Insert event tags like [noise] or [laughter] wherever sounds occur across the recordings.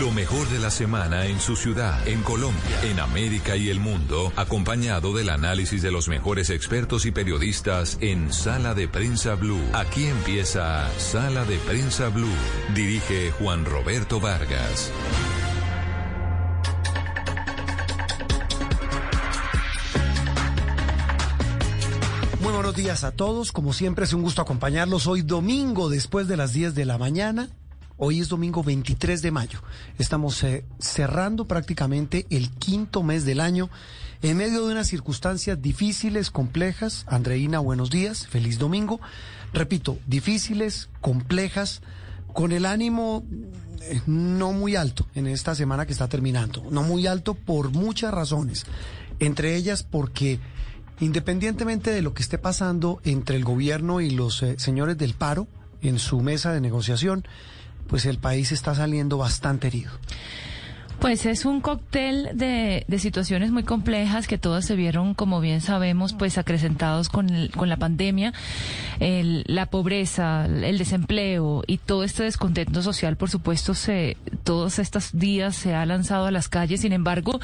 Lo mejor de la semana en su ciudad, en Colombia, en América y el mundo, acompañado del análisis de los mejores expertos y periodistas en Sala de Prensa Blue. Aquí empieza Sala de Prensa Blue. Dirige Juan Roberto Vargas. Muy buenos días a todos. Como siempre es un gusto acompañarlos hoy domingo después de las 10 de la mañana. Hoy es domingo 23 de mayo. Estamos eh, cerrando prácticamente el quinto mes del año en medio de unas circunstancias difíciles, complejas. Andreina, buenos días. Feliz domingo. Repito, difíciles, complejas, con el ánimo eh, no muy alto en esta semana que está terminando. No muy alto por muchas razones. Entre ellas porque independientemente de lo que esté pasando entre el gobierno y los eh, señores del paro en su mesa de negociación, pues el país está saliendo bastante herido. Pues es un cóctel de, de, situaciones muy complejas que todas se vieron, como bien sabemos, pues acrecentados con, el, con la pandemia, el, la pobreza, el desempleo y todo este descontento social, por supuesto, se, todos estos días se ha lanzado a las calles. Sin embargo,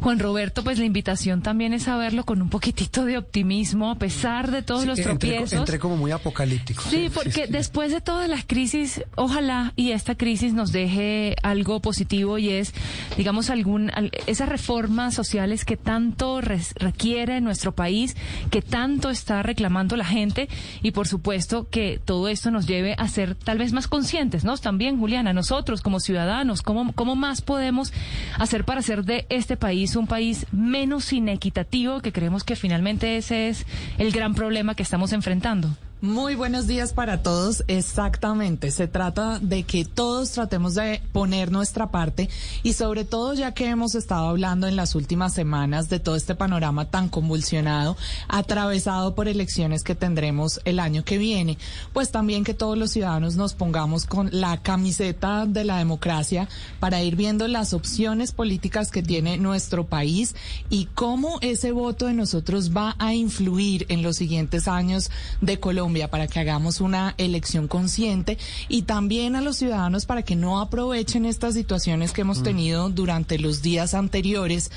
Juan Roberto, pues la invitación también es a verlo con un poquitito de optimismo, a pesar de todos Sí, los entré, tropiezos. entré como muy apocalíptico. Sí, porque después de todas las crisis, ojalá y esta crisis nos deje algo positivo y es, digamos, algún al- esas reformas sociales que tanto requiere nuestro país, que tanto está reclamando la gente y por supuesto que todo esto nos lleve a ser tal vez más conscientes, ¿no? También, Juliana, nosotros como ciudadanos, ¿cómo, cómo más podemos hacer para hacer de este país un país menos inequitativo, que creemos que finalmente ese es el gran problema que estamos enfrentando? Muy buenos días para todos. Exactamente. Se trata de que todos tratemos de poner nuestra parte y sobre todo ya que hemos estado hablando en las últimas semanas de todo este panorama tan convulsionado, atravesado por elecciones que tendremos el año que viene, pues también que todos los ciudadanos nos pongamos con la camiseta de la democracia para ir viendo las opciones políticas que tiene nuestro país y cómo ese voto de nosotros va a influir en los siguientes años de Colombia para que hagamos una elección consciente y también a los ciudadanos para que no aprovechen estas situaciones que hemos tenido durante los días anteriores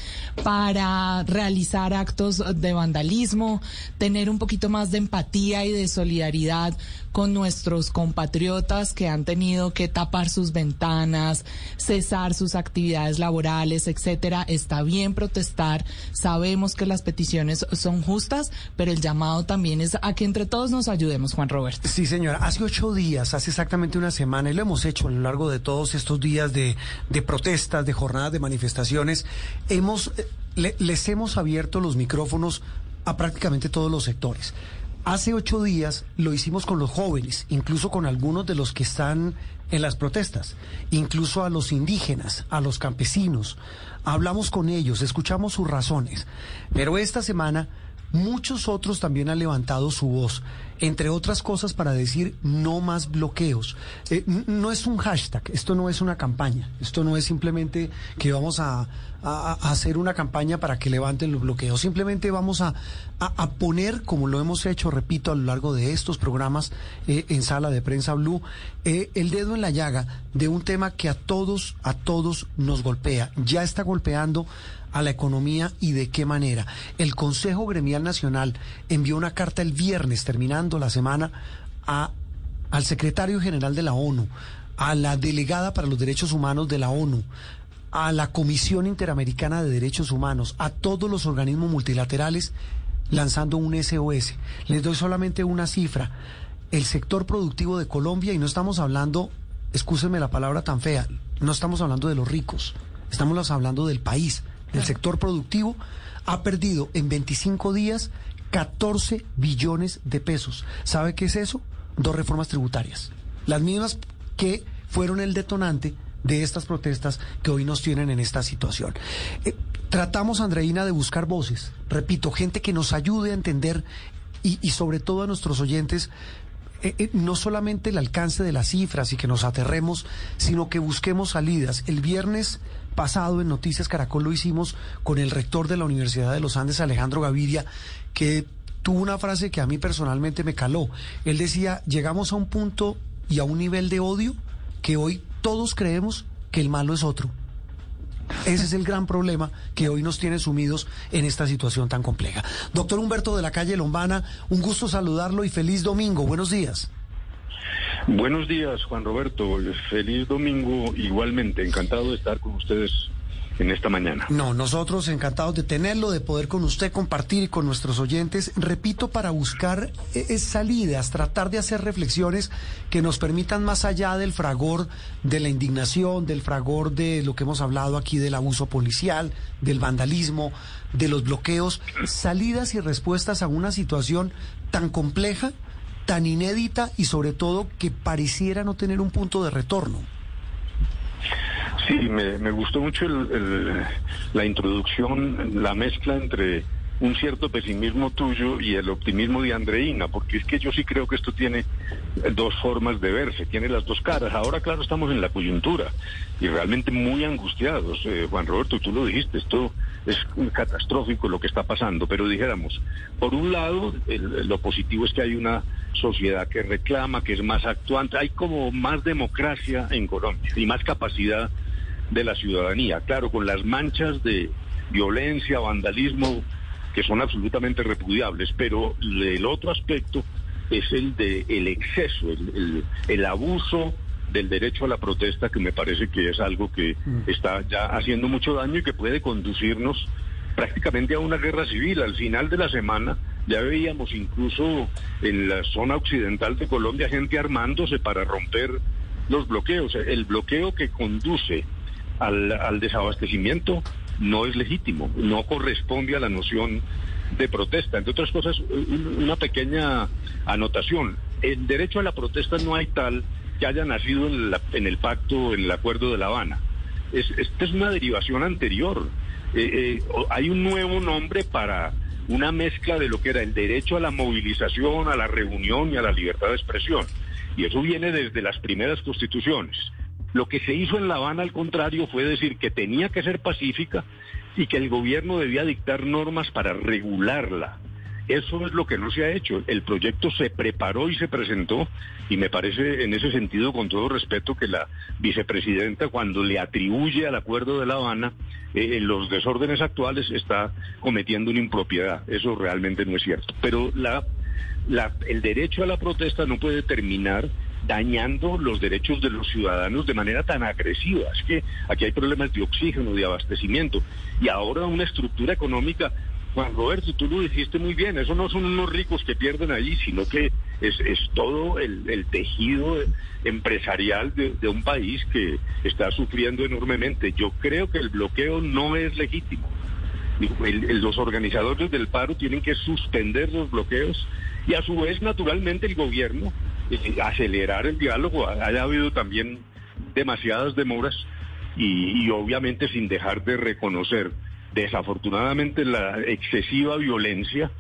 para realizar actos de vandalismo, tener un poquito más de empatía y de solidaridad con nuestros compatriotas que han tenido que tapar sus ventanas, cesar sus actividades laborales, etcétera. Está bien protestar, sabemos que las peticiones son justas, pero el llamado también es a que entre todos nos ayudemos, Juan Roberto. Sí, señora. Hace ocho días, hace exactamente una semana, y lo hemos hecho a lo largo de todos estos días de, de protestas, de jornadas, de manifestaciones, hemos, eh, le- les hemos abierto los micrófonos a prácticamente todos los sectores. Hace ocho días lo hicimos con los jóvenes, incluso con algunos de los que están en las protestas, incluso a los indígenas, a los campesinos. Hablamos con ellos, escuchamos sus razones. Pero esta semana muchos otros también han levantado su voz, entre otras cosas para decir no más bloqueos. Eh, no es un hashtag, esto no es una campaña, esto no es simplemente que vamos a, hacer una campaña para que levanten los bloqueos, simplemente vamos a poner, como lo hemos hecho, repito, a lo largo de estos programas eh, en sala de prensa Blue, eh, el dedo en la llaga de un tema que a todos, a todos nos golpea, ya está golpeando a la economía y de qué manera. El Consejo Gremial Nacional envió una carta el viernes, terminando la semana, a, al secretario general de la ONU, a la delegada para los derechos humanos de la ONU, a la Comisión Interamericana de Derechos Humanos, a todos los organismos multilaterales, lanzando un SOS. Les doy solamente una cifra. El sector productivo de Colombia, y no estamos hablando, excúsenme la palabra tan fea, no estamos hablando de los ricos, estamos hablando del país, del sector productivo, ha perdido en 25 días 14 billones de pesos. ¿Sabe qué es eso? Dos reformas tributarias. Las mismas que fueron el detonante de estas protestas que hoy nos tienen en esta situación. Eh, tratamos, Andreina, de buscar voces, repito, gente que nos ayude a entender y, y sobre todo a nuestros oyentes eh, eh, no solamente el alcance de las cifras y que nos aterremos, sino que busquemos salidas. El viernes pasado en Noticias Caracol lo hicimos con el rector de la Universidad de los Andes, Alejandro Gaviria, que tuvo una frase que a mí personalmente me caló. Él decía, llegamos a un punto y a un nivel de odio que hoy todos creemos que el malo es otro. Ese es el gran problema que hoy nos tiene sumidos en esta situación tan compleja. Doctor Humberto de la calle Lombana, un gusto saludarlo y feliz domingo. Buenos días. Buenos días, Juan Roberto. Feliz domingo igualmente. Encantado de estar con ustedes en esta mañana. No, nosotros encantados de tenerlo, de poder con usted compartir con nuestros oyentes, repito, para buscar eh, salidas, tratar de hacer reflexiones que nos permitan más allá del fragor de la indignación, del fragor de lo que hemos hablado aquí del abuso policial, del vandalismo, de los bloqueos, salidas y respuestas a una situación tan compleja, tan inédita y sobre todo que pareciera no tener un punto de retorno. Sí, me, gustó mucho la introducción, la mezcla entre un cierto pesimismo tuyo y el optimismo de Andreina, porque es que yo sí creo que esto tiene dos formas de verse, tiene las dos caras. Ahora, claro, estamos en la coyuntura y realmente muy angustiados. Eh, Juan Roberto, tú lo dijiste, esto es catastrófico lo que está pasando, pero dijéramos, por un lado, lo positivo es que hay una sociedad que reclama, que es más actuante, hay como más democracia en Colombia y más capacidad de la ciudadanía. Claro, con las manchas de violencia, vandalismo, que son absolutamente repudiables, pero el otro aspecto es el de el exceso, el, el, abuso del derecho a la protesta, que me parece que es algo que mm. está ya haciendo mucho daño y que puede conducirnos prácticamente a una guerra civil. Al final de la semana ya veíamos incluso en la zona occidental de Colombia gente armándose para romper los bloqueos. El bloqueo que conduce al, desabastecimiento no es legítimo, no corresponde a la noción de protesta. Entre otras cosas, una pequeña anotación. El derecho a la protesta no hay tal que haya nacido en, el pacto, en el acuerdo de La Habana. Es, esta es una derivación anterior. Eh, eh, hay un nuevo nombre para una mezcla de lo que era el derecho a la movilización, a la reunión y a la libertad de expresión. Y eso viene desde las primeras constituciones. Lo que se hizo en La Habana, al contrario, fue decir que tenía que ser pacífica y que el gobierno debía dictar normas para regularla. Eso es lo que no se ha hecho. El proyecto se preparó y se presentó y me parece en ese sentido, con todo respeto, que la vicepresidenta cuando le atribuye al acuerdo de La Habana eh, los desórdenes actuales está cometiendo una impropiedad. Eso realmente no es cierto. Pero la, el derecho a la protesta no puede terminar dañando los derechos de los ciudadanos de manera tan agresiva. Es que aquí hay problemas de oxígeno, de abastecimiento y ahora una estructura económica. Juan Roberto, tú lo dijiste muy bien, eso no son unos ricos que pierden allí, sino que es, es todo el, tejido empresarial de, un país que está sufriendo enormemente. Yo creo que el bloqueo no es legítimo. los organizadores del paro tienen que suspender los bloqueos y a su vez, naturalmente, el gobierno acelerar el diálogo. Haya habido también demasiadas demoras y, obviamente sin dejar de reconocer desafortunadamente la excesiva violencia,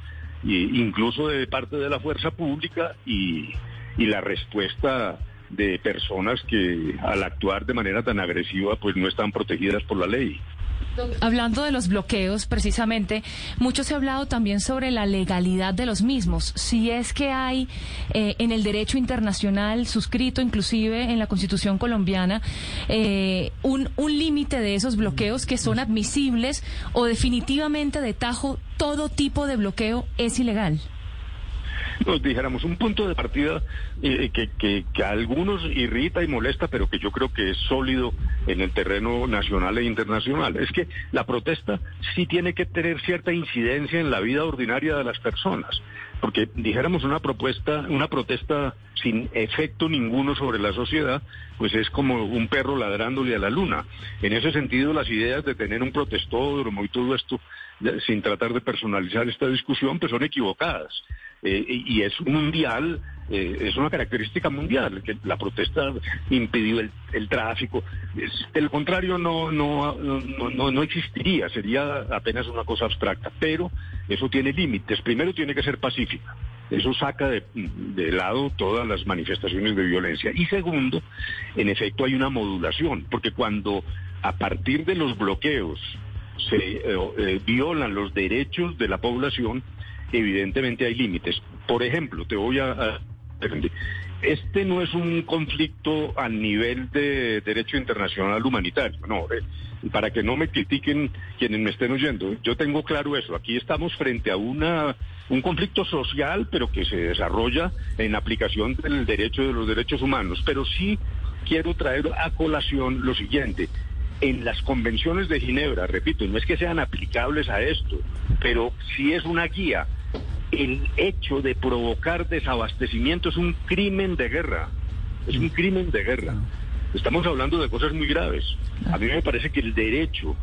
incluso de parte de la fuerza pública y, y la respuesta de personas que al actuar de manera tan agresiva pues no están protegidas por la ley. Hablando de los bloqueos, precisamente, mucho se ha hablado también sobre la legalidad de los mismos. Si es que hay eh, en el derecho internacional, suscrito inclusive en la Constitución colombiana, eh, un, un límite de esos bloqueos que son admisibles o definitivamente de tajo todo tipo de bloqueo es ilegal [laughs] nos dijéramos, un punto de partida eh, que, que, a algunos irrita y molesta, pero que yo creo que es sólido en el terreno nacional e internacional. Es que la protesta sí tiene que tener cierta incidencia en la vida ordinaria de las personas, porque dijéramos una propuesta, una protesta sin efecto ninguno sobre la sociedad, pues es como un perro ladrándole a la luna. En ese sentido, las ideas de tener un protestódromo y todo esto, sin tratar de personalizar esta discusión, pues son equivocadas. Eh, y es mundial eh, es una característica mundial, que la protesta impidió el, tráfico. de lo contrario, no, no, no, no, existiría, sería apenas una cosa abstracta, pero eso tiene límites. Primero tiene que ser pacífica. Eso saca de, de, lado todas las manifestaciones de violencia. Y segundo, en efecto hay una modulación, porque cuando a partir de los bloqueos se eh, eh, violan los derechos de la población, evidentemente hay límites. Por ejemplo, te voy a este no es un conflicto a nivel de derecho internacional humanitario, no. Eh, para que no me critiquen quienes me estén oyendo, yo tengo claro eso. Aquí estamos frente a una un conflicto social, pero que se desarrolla en aplicación del derecho de los derechos humanos. Pero sí quiero traer a colación lo siguiente. En las convenciones de Ginebra, repito, no es que sean aplicables a esto, pero sí es una guía el hecho de provocar desabastecimiento es un crimen de guerra. Es un crimen de guerra. Estamos hablando de cosas muy graves. A mí me parece que el derecho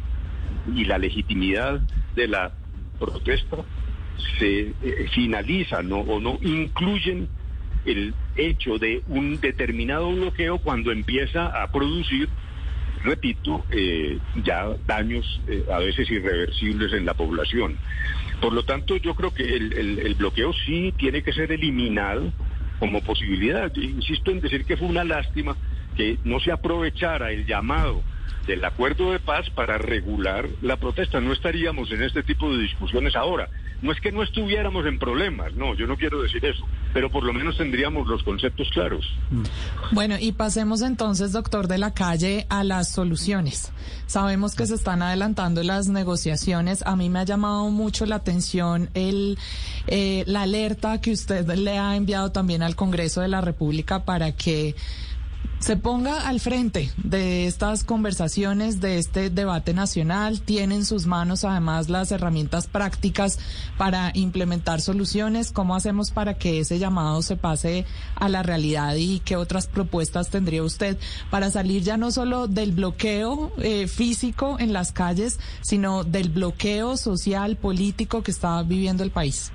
y la legitimidad de la protesta se eh, finalizan o no incluyen el hecho de un determinado bloqueo cuando empieza a producir, repito, eh, ya daños eh, a veces irreversibles en la población. Por lo tanto, yo creo que el, bloqueo sí tiene que ser eliminado como posibilidad. insisto en decir que fue una lástima que no se aprovechara el llamado del acuerdo de paz para regular la protesta. No estaríamos en este tipo de discusiones ahora. No es que no estuviéramos en problemas, no, yo no quiero decir eso, pero por lo menos tendríamos los conceptos claros. Mm. Bueno, y pasemos entonces, doctor de la calle, a las soluciones. Sabemos que se están adelantando las negociaciones. A mí me ha llamado mucho la atención el, eh, la alerta que usted le ha enviado también al Congreso de la República para que se ponga al frente de estas conversaciones, de este debate nacional. Tiene en sus manos además las herramientas prácticas para implementar soluciones. ¿Cómo hacemos para que ese llamado se pase a la realidad y qué otras propuestas tendría usted para salir ya no solo del bloqueo eh, físico en las calles, sino del bloqueo social, político que está viviendo el país?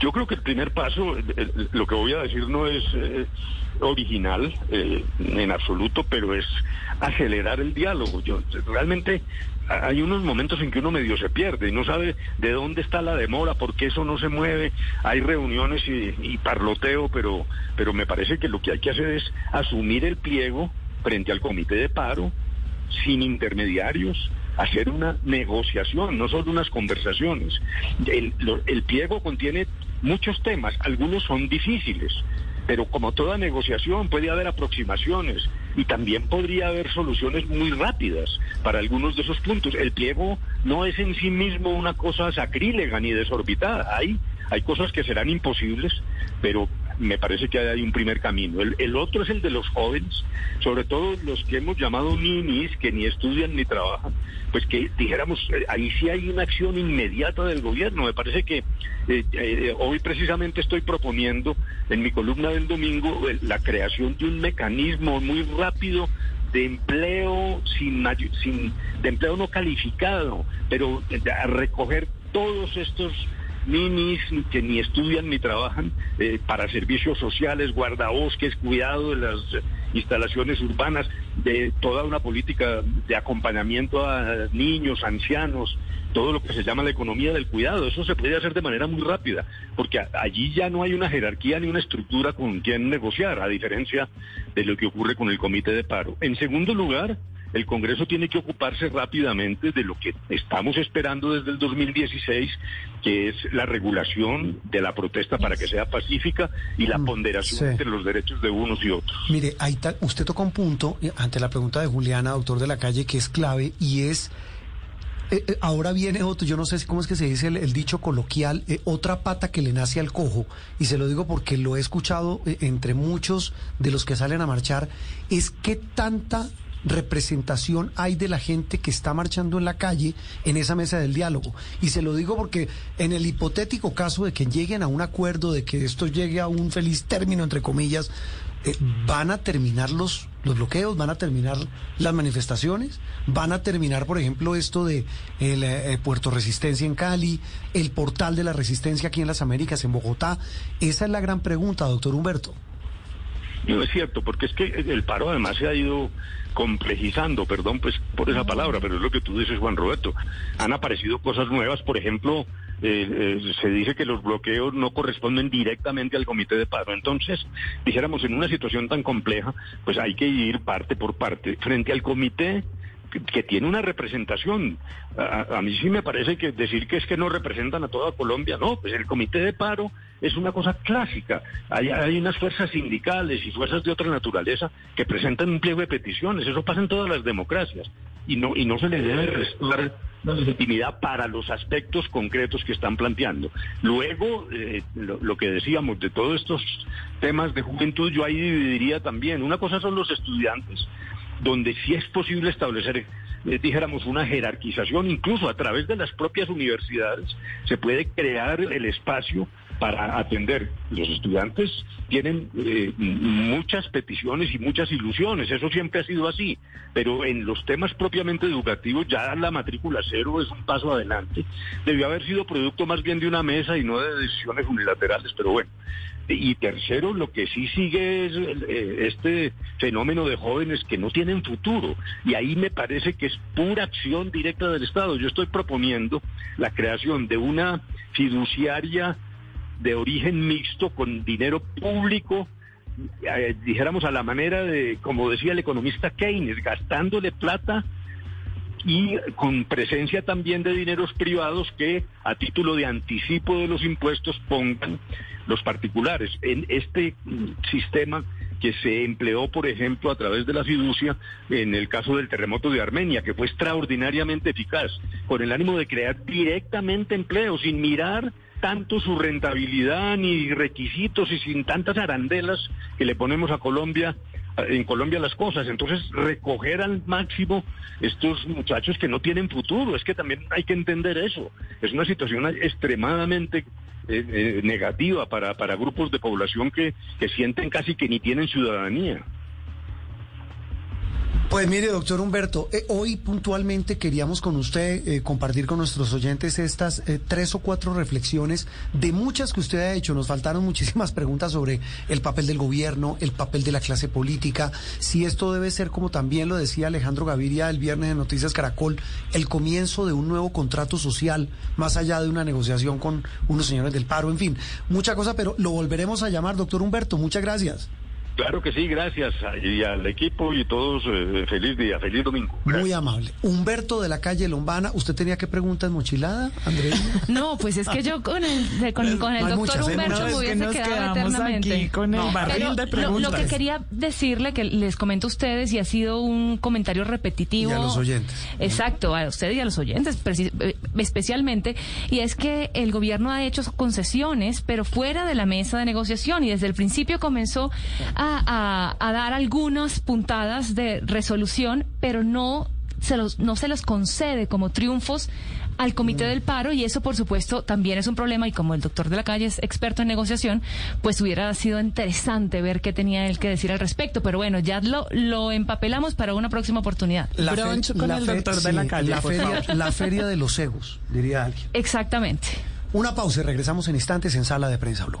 Yo creo que el primer paso, eh, eh, lo que voy a decir no es original eh, en absoluto, pero es acelerar el diálogo. Yo realmente hay unos momentos en que uno medio se pierde y no sabe de dónde está la demora, por qué eso no se mueve. Hay reuniones y, parloteo, pero, pero me parece que lo que hay que hacer es asumir el pliego frente al comité de paro, sin intermediarios, hacer una negociación, no solo unas conversaciones. El, el pliego contiene muchos temas, algunos son difíciles, pero como toda negociación puede haber aproximaciones y también podría haber soluciones muy rápidas para algunos de esos puntos. El pliego no es en sí mismo una cosa sacrílega ni desorbitada. Hay, hay cosas que serán imposibles, pero me parece que hay un primer camino. El, otro es el de los jóvenes, sobre todo los que hemos llamado ninis, que ni estudian ni trabajan, pues que dijéramos, eh, ahí sí hay una acción inmediata del gobierno. Me parece que eh, eh, hoy precisamente estoy proponiendo en mi columna del domingo la creación de un mecanismo muy rápido de empleo sin, sin de empleo no calificado, pero a recoger todos estos ninis que ni estudian ni trabajan eh, para servicios sociales, guardabosques, cuidado de las instalaciones urbanas, de toda una política de acompañamiento a niños, ancianos, todo lo que se llama la economía del cuidado. Eso se puede hacer de manera muy rápida, porque allí ya no hay una jerarquía ni una estructura con quien negociar, a diferencia de lo que ocurre con el comité de paro. En segundo lugar, el Congreso tiene que ocuparse rápidamente de lo que estamos esperando desde el 2016, que es la regulación de la protesta para que sea pacífica y la mm, ponderación entre los derechos de unos y otros. Mire, ahí usted toca un punto eh, ante la pregunta de Juliana, doctor de la calle, que es clave y es... Eh, eh, ahora viene otro, yo no sé cómo es que se dice el, dicho coloquial, otra pata que le nace al cojo, y se lo digo porque lo he escuchado entre muchos de los que salen a marchar, es que tanta representación hay de la gente que está marchando en la calle en esa mesa del diálogo. Y se lo digo porque en el hipotético caso de que lleguen a un acuerdo, de que esto llegue a un feliz término, entre comillas, eh, ¿van a terminar los, los bloqueos? ¿Van a terminar las manifestaciones? ¿Van a terminar, por ejemplo, esto de el eh, Puerto Resistencia en Cali, el portal de la Resistencia aquí en las Américas, en Bogotá? Esa es la gran pregunta, doctor Humberto. No es cierto, porque es que el paro además se ha ido complejizando, perdón pues por esa palabra, pero es lo que tú dices, Juan Roberto. Han aparecido cosas nuevas, por ejemplo, eh, eh, se dice que los bloqueos no corresponden directamente al comité de paro. Entonces, dijéramos, en una situación tan compleja, pues hay que ir parte por parte. Frente al comité, que tiene una representación. A, mí sí me parece que decir que es que no representan a toda Colombia, no, pues el comité de paro es una cosa clásica. Hay, hay unas fuerzas sindicales y fuerzas de otra naturaleza que presentan un pliego de peticiones, eso pasa en todas las democracias y no, y no se le debe restar la legitimidad para los aspectos concretos que están planteando. Luego, eh, lo, que decíamos de todos estos temas de juventud, yo ahí dividiría también, una cosa son los estudiantes, donde sí es posible establecer, eh, dijéramos, una jerarquización, incluso a través de las propias universidades, se puede crear el espacio para atender. Los estudiantes tienen eh, muchas peticiones y muchas ilusiones, eso siempre ha sido así, pero en los temas propiamente educativos ya la matrícula cero es un paso adelante. Debió haber sido producto más bien de una mesa y no de decisiones unilaterales, pero bueno. Y tercero, lo que sí sigue es eh, este fenómeno de jóvenes que no tienen futuro. Y ahí me parece que es pura acción directa del Estado. Yo estoy proponiendo la creación de una fiduciaria de origen mixto con dinero público, eh, dijéramos a la manera de, como decía el economista Keynes, gastándole plata y con presencia también de dineros privados que a título de anticipo de los impuestos pongan los particulares. En este sistema que se empleó, por ejemplo, a través de la fiducia en el caso del terremoto de Armenia, que fue extraordinariamente eficaz, con el ánimo de crear directamente empleo, sin mirar tanto su rentabilidad ni requisitos y sin tantas arandelas que le ponemos a Colombia en Colombia las cosas. Entonces, recoger al máximo estos muchachos que no tienen futuro, es que también hay que entender eso. Es una situación extremadamente eh, eh, negativa para, para grupos de población que, que sienten casi que ni tienen ciudadanía. Pues mire, doctor Humberto, eh, hoy puntualmente queríamos con usted eh, compartir con nuestros oyentes estas eh, tres o cuatro reflexiones de muchas que usted ha hecho. Nos faltaron [laughs] muchísimas preguntas sobre el papel del gobierno, el papel de la clase política, si esto debe ser, como también lo decía Alejandro Gaviria el viernes en Noticias Caracol, el comienzo de un nuevo contrato social, más allá de una negociación con unos señores del paro, en fin, mucha cosa, pero lo volveremos a llamar, doctor Humberto. Muchas gracias. Claro que sí, gracias. Y al equipo y todos, eh, feliz día, feliz domingo. Muy amable. Humberto de la calle Lombana, ¿usted tenía qué preguntas mochilada, Andrés? [laughs] No, pues es que yo con el, con, el doctor. Humberto me hubiese quedado eternamente. con el barril de preguntas. Lo, que quería decirle, que les comento a ustedes, y ha sido un comentario repetitivo. Y a los oyentes. Exacto, a ustedes y a los oyentes eh, especialmente, y es que el gobierno ha hecho concesiones, pero fuera de la mesa de negociación, y desde el principio comenzó a a, dar algunas puntadas de resolución, pero no se los, no se los concede como triunfos al comité del paro y eso por supuesto también es un problema y como el doctor de la calle es experto en negociación, pues hubiera sido interesante ver qué tenía él que decir al respecto, pero bueno, ya lo, lo empapelamos para una próxima oportunidad. La, con el doctor de la calle, la feria de los egos, diría alguien. Exactamente. Una pausa y regresamos en instantes en Sala de Prensa Blue.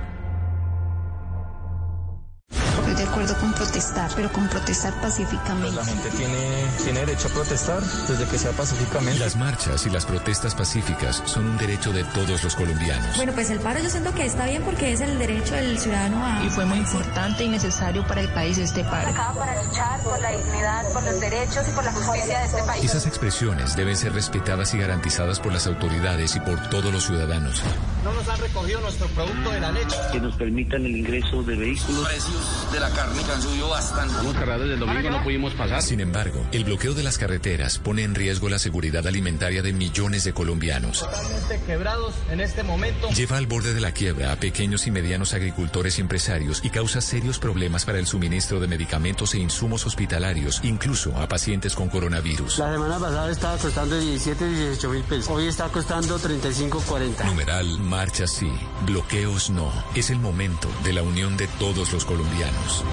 Acuerdo con protestar, pero con protestar pacíficamente. La gente tiene, tiene derecho a protestar desde que sea pacíficamente. Las marchas y las protestas pacíficas son un derecho de todos los colombianos. Bueno, pues el paro yo siento que está bien porque es el derecho del ciudadano a... Y fue muy importante y necesario para el país este paro. Acá para luchar por la dignidad, por los derechos y por la justicia de este país. Esas expresiones deben ser respetadas y garantizadas por las autoridades y por todos los ciudadanos. No nos han recogido nuestro producto de la leche. Que nos permitan el ingreso de vehículos. Precios de la carne térmica han subido bastante. Domingo, no pudimos pasar. Sin embargo, el bloqueo de las carreteras pone en riesgo la seguridad alimentaria de millones de colombianos. Totalmente quebrados en este momento. Lleva al borde de la quiebra a pequeños y medianos agricultores y empresarios y causa serios problemas para el suministro de medicamentos e insumos hospitalarios, incluso a pacientes con coronavirus. La semana pasada estaba costando 17, 18 mil pesos. Hoy está costando 35, 40. Numeral Marcha sí, bloqueos no. Es el momento de la unión de todos los colombianos.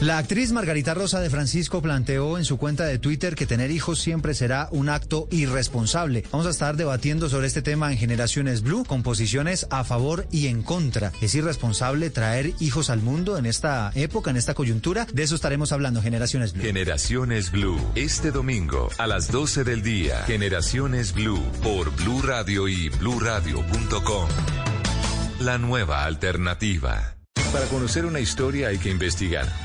La actriz Margarita Rosa de Francisco planteó en su cuenta de Twitter que tener hijos siempre será un acto irresponsable. Vamos a estar debatiendo sobre este tema en Generaciones Blue, con posiciones a favor y en contra. ¿Es irresponsable traer hijos al mundo en esta época, en esta coyuntura? De eso estaremos hablando en Generaciones Blue. Generaciones Blue, este domingo a las 12 del día. Generaciones Blue por Blue Radio y bluradio.com. La nueva alternativa. Para conocer una historia hay que investigar,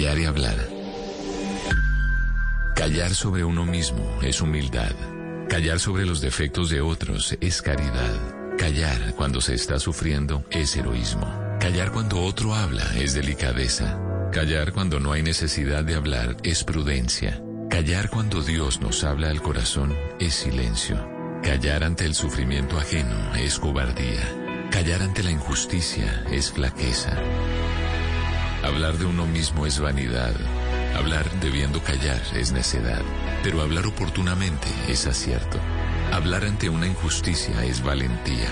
Callar y hablar. Callar sobre uno mismo es humildad. Callar sobre los defectos de otros es caridad. Callar cuando se está sufriendo es heroísmo. Callar cuando otro habla es delicadeza. Callar cuando no hay necesidad de hablar es prudencia. Callar cuando Dios nos habla al corazón es silencio. Callar ante el sufrimiento ajeno es cobardía. Callar ante la injusticia es flaqueza. Hablar de uno mismo es vanidad. Hablar debiendo callar es necedad. Pero hablar oportunamente es acierto. Hablar ante una injusticia es valentía.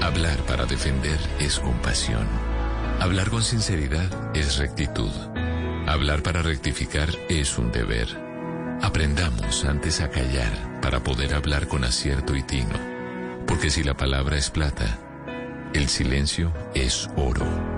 Hablar para defender es compasión. Hablar con sinceridad es rectitud. Hablar para rectificar es un deber. Aprendamos antes a callar para poder hablar con acierto y tino. Porque si la palabra es plata, el silencio es oro.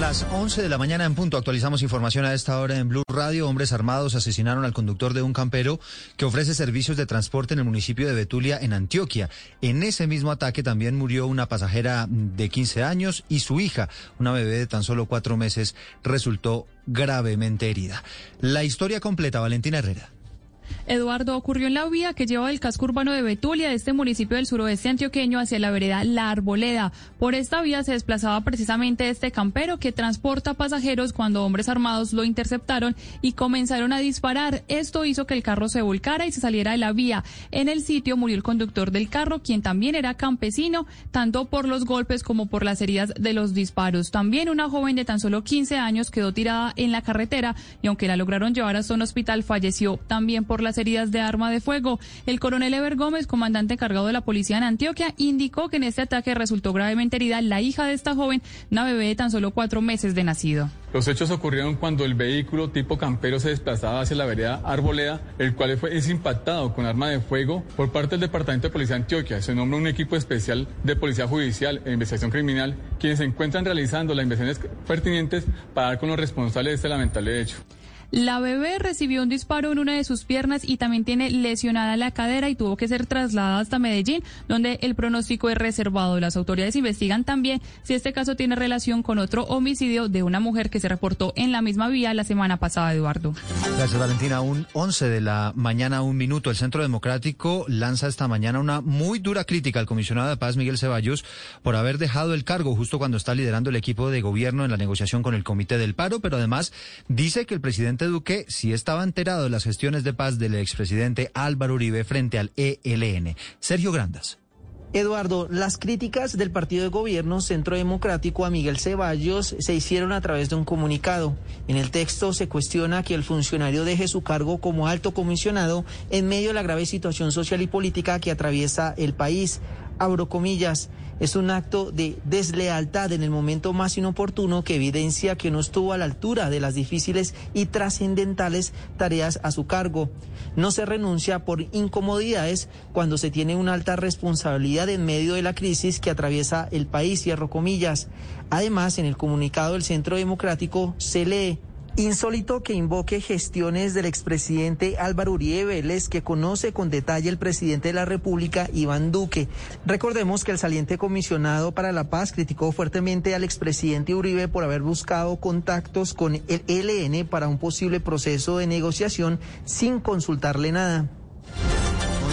Las 11 de la mañana en punto. Actualizamos información a esta hora en Blue Radio. Hombres armados asesinaron al conductor de un campero que ofrece servicios de transporte en el municipio de Betulia, en Antioquia. En ese mismo ataque también murió una pasajera de 15 años y su hija, una bebé de tan solo cuatro meses, resultó gravemente herida. La historia completa, Valentina Herrera. Eduardo, ocurrió en la vía que lleva del casco urbano de Betulia, de este municipio del suroeste antioqueño, hacia la vereda La Arboleda. Por esta vía se desplazaba precisamente este campero que transporta pasajeros cuando hombres armados lo interceptaron y comenzaron a disparar. Esto hizo que el carro se volcara y se saliera de la vía. En el sitio murió el conductor del carro, quien también era campesino, tanto por los golpes como por las heridas de los disparos. También una joven de tan solo 15 años quedó tirada en la carretera y aunque la lograron llevar hasta un hospital, falleció también por las heridas de arma de fuego. El coronel Ever Gómez, comandante encargado de la policía en Antioquia, indicó que en este ataque resultó gravemente herida la hija de esta joven, una bebé de tan solo cuatro meses de nacido. Los hechos ocurrieron cuando el vehículo tipo campero se desplazaba hacia la vereda Arboleda, el cual fue, es impactado con arma de fuego por parte del Departamento de Policía de Antioquia. Se nombra un equipo especial de Policía Judicial e Investigación Criminal, quienes se encuentran realizando las investigaciones pertinentes para dar con los responsables de este lamentable hecho. La bebé recibió un disparo en una de sus piernas y también tiene lesionada la cadera y tuvo que ser trasladada hasta Medellín, donde el pronóstico es reservado. Las autoridades investigan también si este caso tiene relación con otro homicidio de una mujer que se reportó en la misma vía la semana pasada, Eduardo. Gracias, Valentina. Un 11 de la mañana, un minuto. El Centro Democrático lanza esta mañana una muy dura crítica al comisionado de paz, Miguel Ceballos, por haber dejado el cargo justo cuando está liderando el equipo de gobierno en la negociación con el Comité del Paro, pero además dice que el presidente presidente Duque sí estaba enterado de las gestiones de paz del expresidente Álvaro Uribe frente al ELN. Sergio Grandas. Eduardo, las críticas del partido de gobierno Centro Democrático a Miguel Ceballos se hicieron a través de un comunicado. En el texto se cuestiona que el funcionario deje su cargo como alto comisionado en medio de la grave situación social y política que atraviesa el país. Abro comillas, es un acto de deslealtad en el momento más inoportuno que evidencia que no estuvo a la altura de las difíciles y trascendentales tareas a su cargo. No se renuncia por incomodidades cuando se tiene una alta responsabilidad en medio de la crisis que atraviesa el país, cierro comillas. Además, en el comunicado del Centro Democrático se lee Insólito que invoque gestiones del expresidente Álvaro Uribe Vélez, que conoce con detalle el presidente de la República, Iván Duque. Recordemos que el saliente comisionado para la paz criticó fuertemente al expresidente Uribe por haber buscado contactos con el ELN para un posible proceso de negociación sin consultarle nada.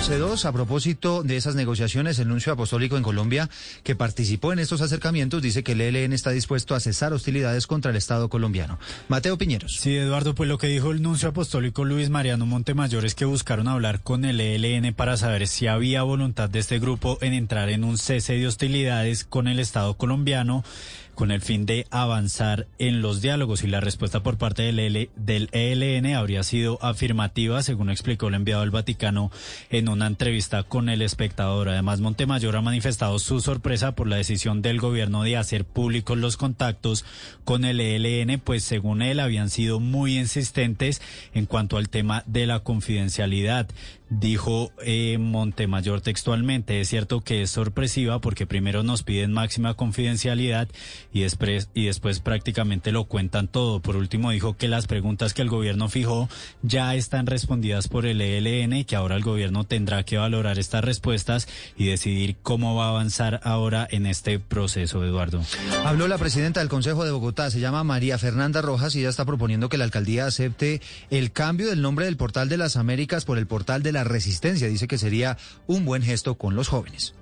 A propósito de esas negociaciones, el nuncio apostólico en Colombia, que participó en estos acercamientos, dice que el ELN está dispuesto a cesar hostilidades contra el Estado colombiano. Mateo Piñeros. Sí, Eduardo, pues lo que dijo el nuncio apostólico Luis Mariano Montemayor es que buscaron hablar con el ELN para saber si había voluntad de este grupo en entrar en un cese de hostilidades con el Estado colombiano con el fin de avanzar en los diálogos y la respuesta por parte del, del ELN habría sido afirmativa, según explicó el enviado del Vaticano en una entrevista con el espectador. Además, Montemayor ha manifestado su sorpresa por la decisión del gobierno de hacer públicos los contactos con el ELN, pues según él habían sido muy insistentes en cuanto al tema de la confidencialidad. Dijo eh, Montemayor textualmente, es cierto que es sorpresiva porque primero nos piden máxima confidencialidad y después, y después prácticamente lo cuentan todo. Por último dijo que las preguntas que el gobierno fijó ya están respondidas por el ELN y que ahora el gobierno tendrá que valorar estas respuestas y decidir cómo va a avanzar ahora en este proceso, Eduardo. Habló la presidenta del Consejo de Bogotá, se llama María Fernanda Rojas y ya está proponiendo que la alcaldía acepte el cambio del nombre del portal de las Américas por el portal de la resistencia. Dice que sería un buen gesto con los jóvenes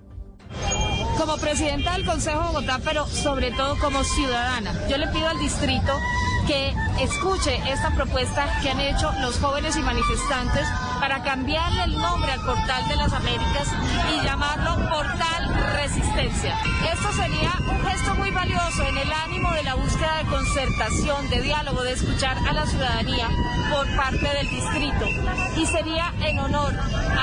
como presidenta del Consejo de Bogotá, pero sobre todo como ciudadana. Yo le pido al distrito que escuche esta propuesta que han hecho los jóvenes y manifestantes para cambiarle el nombre al Portal de las Américas y llamarlo Portal Resistencia. Esto sería un gesto muy valioso en el ánimo de la búsqueda de concertación, de diálogo, de escuchar a la ciudadanía por parte del distrito. Y sería en honor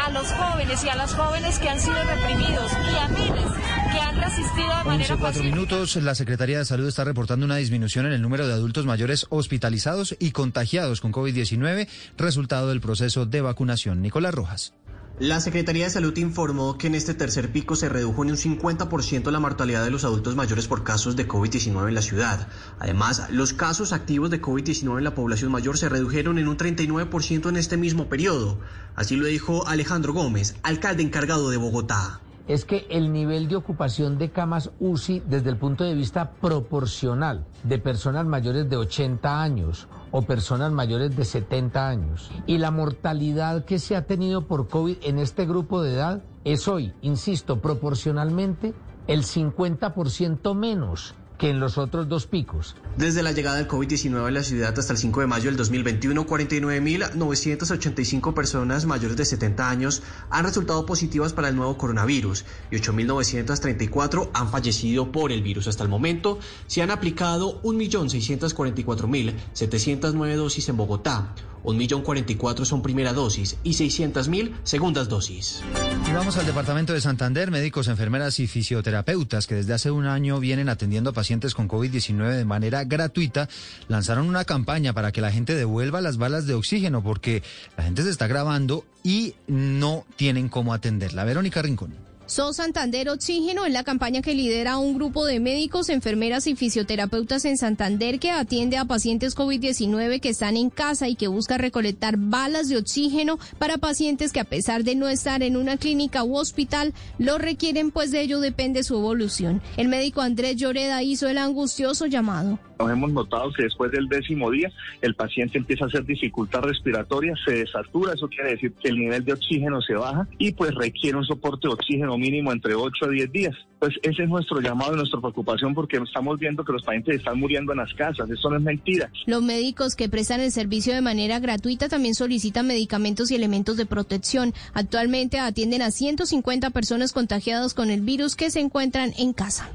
a los jóvenes y a las jóvenes que han sido reprimidos y a miles que han resistido de manera cuatro minutos. La Secretaría de Salud está reportando una disminución en el número de adultos mayores hospitalizados y contagiados con COVID-19, resultado del proceso de vacunación. Nicolás Rojas. La Secretaría de Salud informó que en este tercer pico se redujo en un 50% la mortalidad de los adultos mayores por casos de COVID-19 en la ciudad. Además, los casos activos de COVID-19 en la población mayor se redujeron en un 39% en este mismo periodo. Así lo dijo Alejandro Gómez, alcalde encargado de Bogotá es que el nivel de ocupación de camas UCI desde el punto de vista proporcional de personas mayores de 80 años o personas mayores de 70 años y la mortalidad que se ha tenido por COVID en este grupo de edad es hoy, insisto, proporcionalmente el 50% menos que en los otros dos picos. Desde la llegada del COVID-19 a la ciudad hasta el 5 de mayo del 2021, 49.985 personas mayores de 70 años han resultado positivas para el nuevo coronavirus y 8.934 han fallecido por el virus. Hasta el momento se han aplicado 1.644.709 dosis en Bogotá. 1.044 son primera dosis y 600.000 segundas dosis. Y vamos al departamento de Santander. Médicos, enfermeras y fisioterapeutas que desde hace un año vienen atendiendo a pacientes con COVID-19 de manera gratuita lanzaron una campaña para que la gente devuelva las balas de oxígeno porque la gente se está grabando y no tienen cómo atenderla. Verónica Rincón. So Santander Oxígeno es la campaña que lidera un grupo de médicos, enfermeras y fisioterapeutas en Santander que atiende a pacientes COVID-19 que están en casa y que busca recolectar balas de oxígeno para pacientes que a pesar de no estar en una clínica u hospital, lo requieren pues de ello depende su evolución. El médico Andrés Lloreda hizo el angustioso llamado. Nos hemos notado que después del décimo día el paciente empieza a hacer dificultad respiratoria, se desatura, eso quiere decir que el nivel de oxígeno se baja y pues requiere un soporte de oxígeno mínimo entre 8 a 10 días. Pues ese es nuestro llamado y nuestra preocupación porque estamos viendo que los pacientes están muriendo en las casas. Eso no es mentira. Los médicos que prestan el servicio de manera gratuita también solicitan medicamentos y elementos de protección. Actualmente atienden a 150 personas contagiadas con el virus que se encuentran en casa.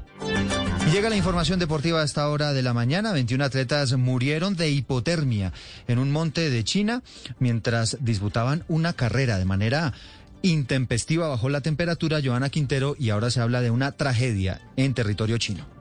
Llega la información deportiva a esta hora de la mañana. 21 atletas murieron de hipotermia en un monte de China mientras disputaban una carrera de manera intempestiva bajo la temperatura, Joana Quintero, y ahora se habla de una tragedia en territorio chino.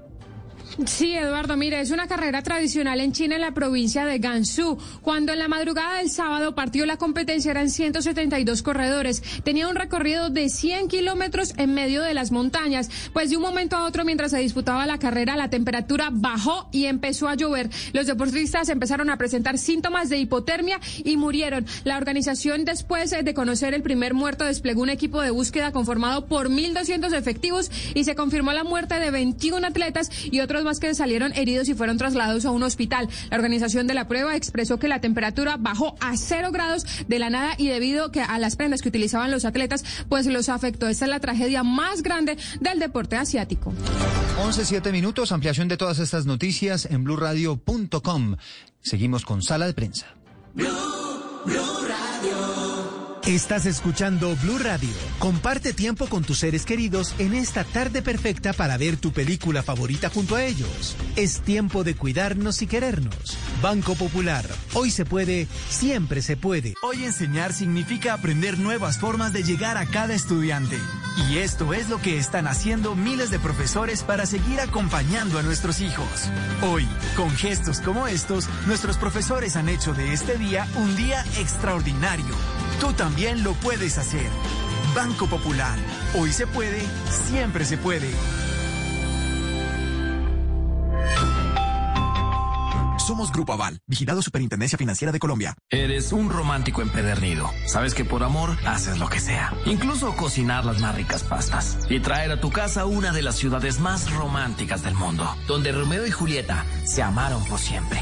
Sí, Eduardo, mire, es una carrera tradicional en China, en la provincia de Gansu. Cuando en la madrugada del sábado partió la competencia eran 172 corredores. Tenía un recorrido de 100 kilómetros en medio de las montañas. Pues de un momento a otro, mientras se disputaba la carrera, la temperatura bajó y empezó a llover. Los deportistas empezaron a presentar síntomas de hipotermia y murieron. La organización, después de conocer el primer muerto, desplegó un equipo de búsqueda conformado por 1.200 efectivos y se confirmó la muerte de 21 atletas y otros más que salieron heridos y fueron trasladados a un hospital. La organización de la prueba expresó que la temperatura bajó a cero grados de la nada y debido que a las prendas que utilizaban los atletas, pues los afectó. Esta es la tragedia más grande del deporte asiático. 11, 7 minutos, ampliación de todas estas noticias en blurradio.com. Seguimos con Sala de Prensa. Estás escuchando Blue Radio. Comparte tiempo con tus seres queridos en esta tarde perfecta para ver tu película favorita junto a ellos. Es tiempo de cuidarnos y querernos. Banco Popular. Hoy se puede, siempre se puede. Hoy enseñar significa aprender nuevas formas de llegar a cada estudiante. Y esto es lo que están haciendo miles de profesores para seguir acompañando a nuestros hijos. Hoy, con gestos como estos, nuestros profesores han hecho de este día un día extraordinario. Tú también lo puedes hacer. Banco Popular. Hoy se puede, siempre se puede. Somos Grupo Aval, vigilado Superintendencia Financiera de Colombia. Eres un romántico empedernido. Sabes que por amor haces lo que sea. Incluso cocinar las más ricas pastas. Y traer a tu casa una de las ciudades más románticas del mundo, donde Romeo y Julieta se amaron por siempre.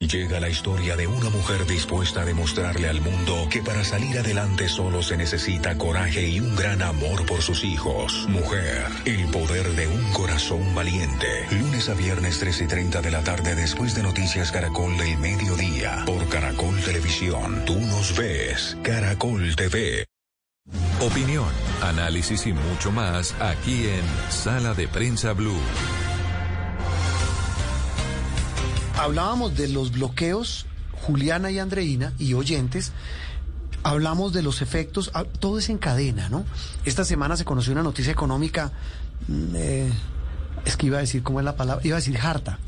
Llega la historia de una mujer dispuesta a demostrarle al mundo que para salir adelante solo se necesita coraje y un gran amor por sus hijos. Mujer, el poder de un corazón valiente. Lunes a viernes 3 y 30 de la tarde después de Noticias Caracol del Mediodía. Por Caracol Televisión. Tú nos ves. Caracol TV. Opinión, análisis y mucho más aquí en Sala de Prensa Blue. Hablábamos de los bloqueos, Juliana y Andreina y oyentes. Hablamos de los efectos, ah, todo es en cadena, ¿no? Esta semana se conoció una noticia económica, mm, eh, es que iba a decir, ¿cómo es la palabra? Iba a decir harta,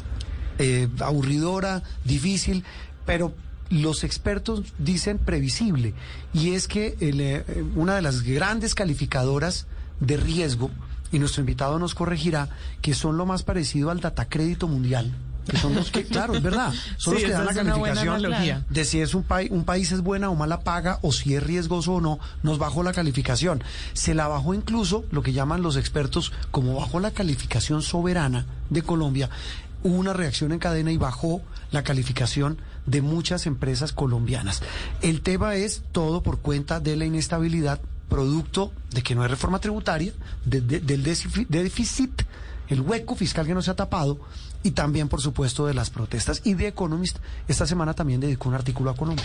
eh, aburridora, difícil, pero los expertos dicen previsible, y es que eh, una de las grandes calificadoras de riesgo, y nuestro invitado nos corregirá, que son lo más parecido al datacrédito mundial, que son los que, [laughs] claro, es verdad, son los que dan la calificación de si es un, país un país es buena o mala paga o si es riesgoso o no, nos bajó la calificación. Se la bajó incluso lo que llaman los expertos como bajó la calificación soberana de Colombia, hubo una reacción en cadena y bajó la calificación de muchas empresas colombianas. El tema es todo por cuenta de la inestabilidad, producto de que no hay reforma tributaria, del déficit, el hueco fiscal que no se ha tapado y también, por supuesto, de las protestas. Y The Economist esta semana también dedicó un artículo a Colombia.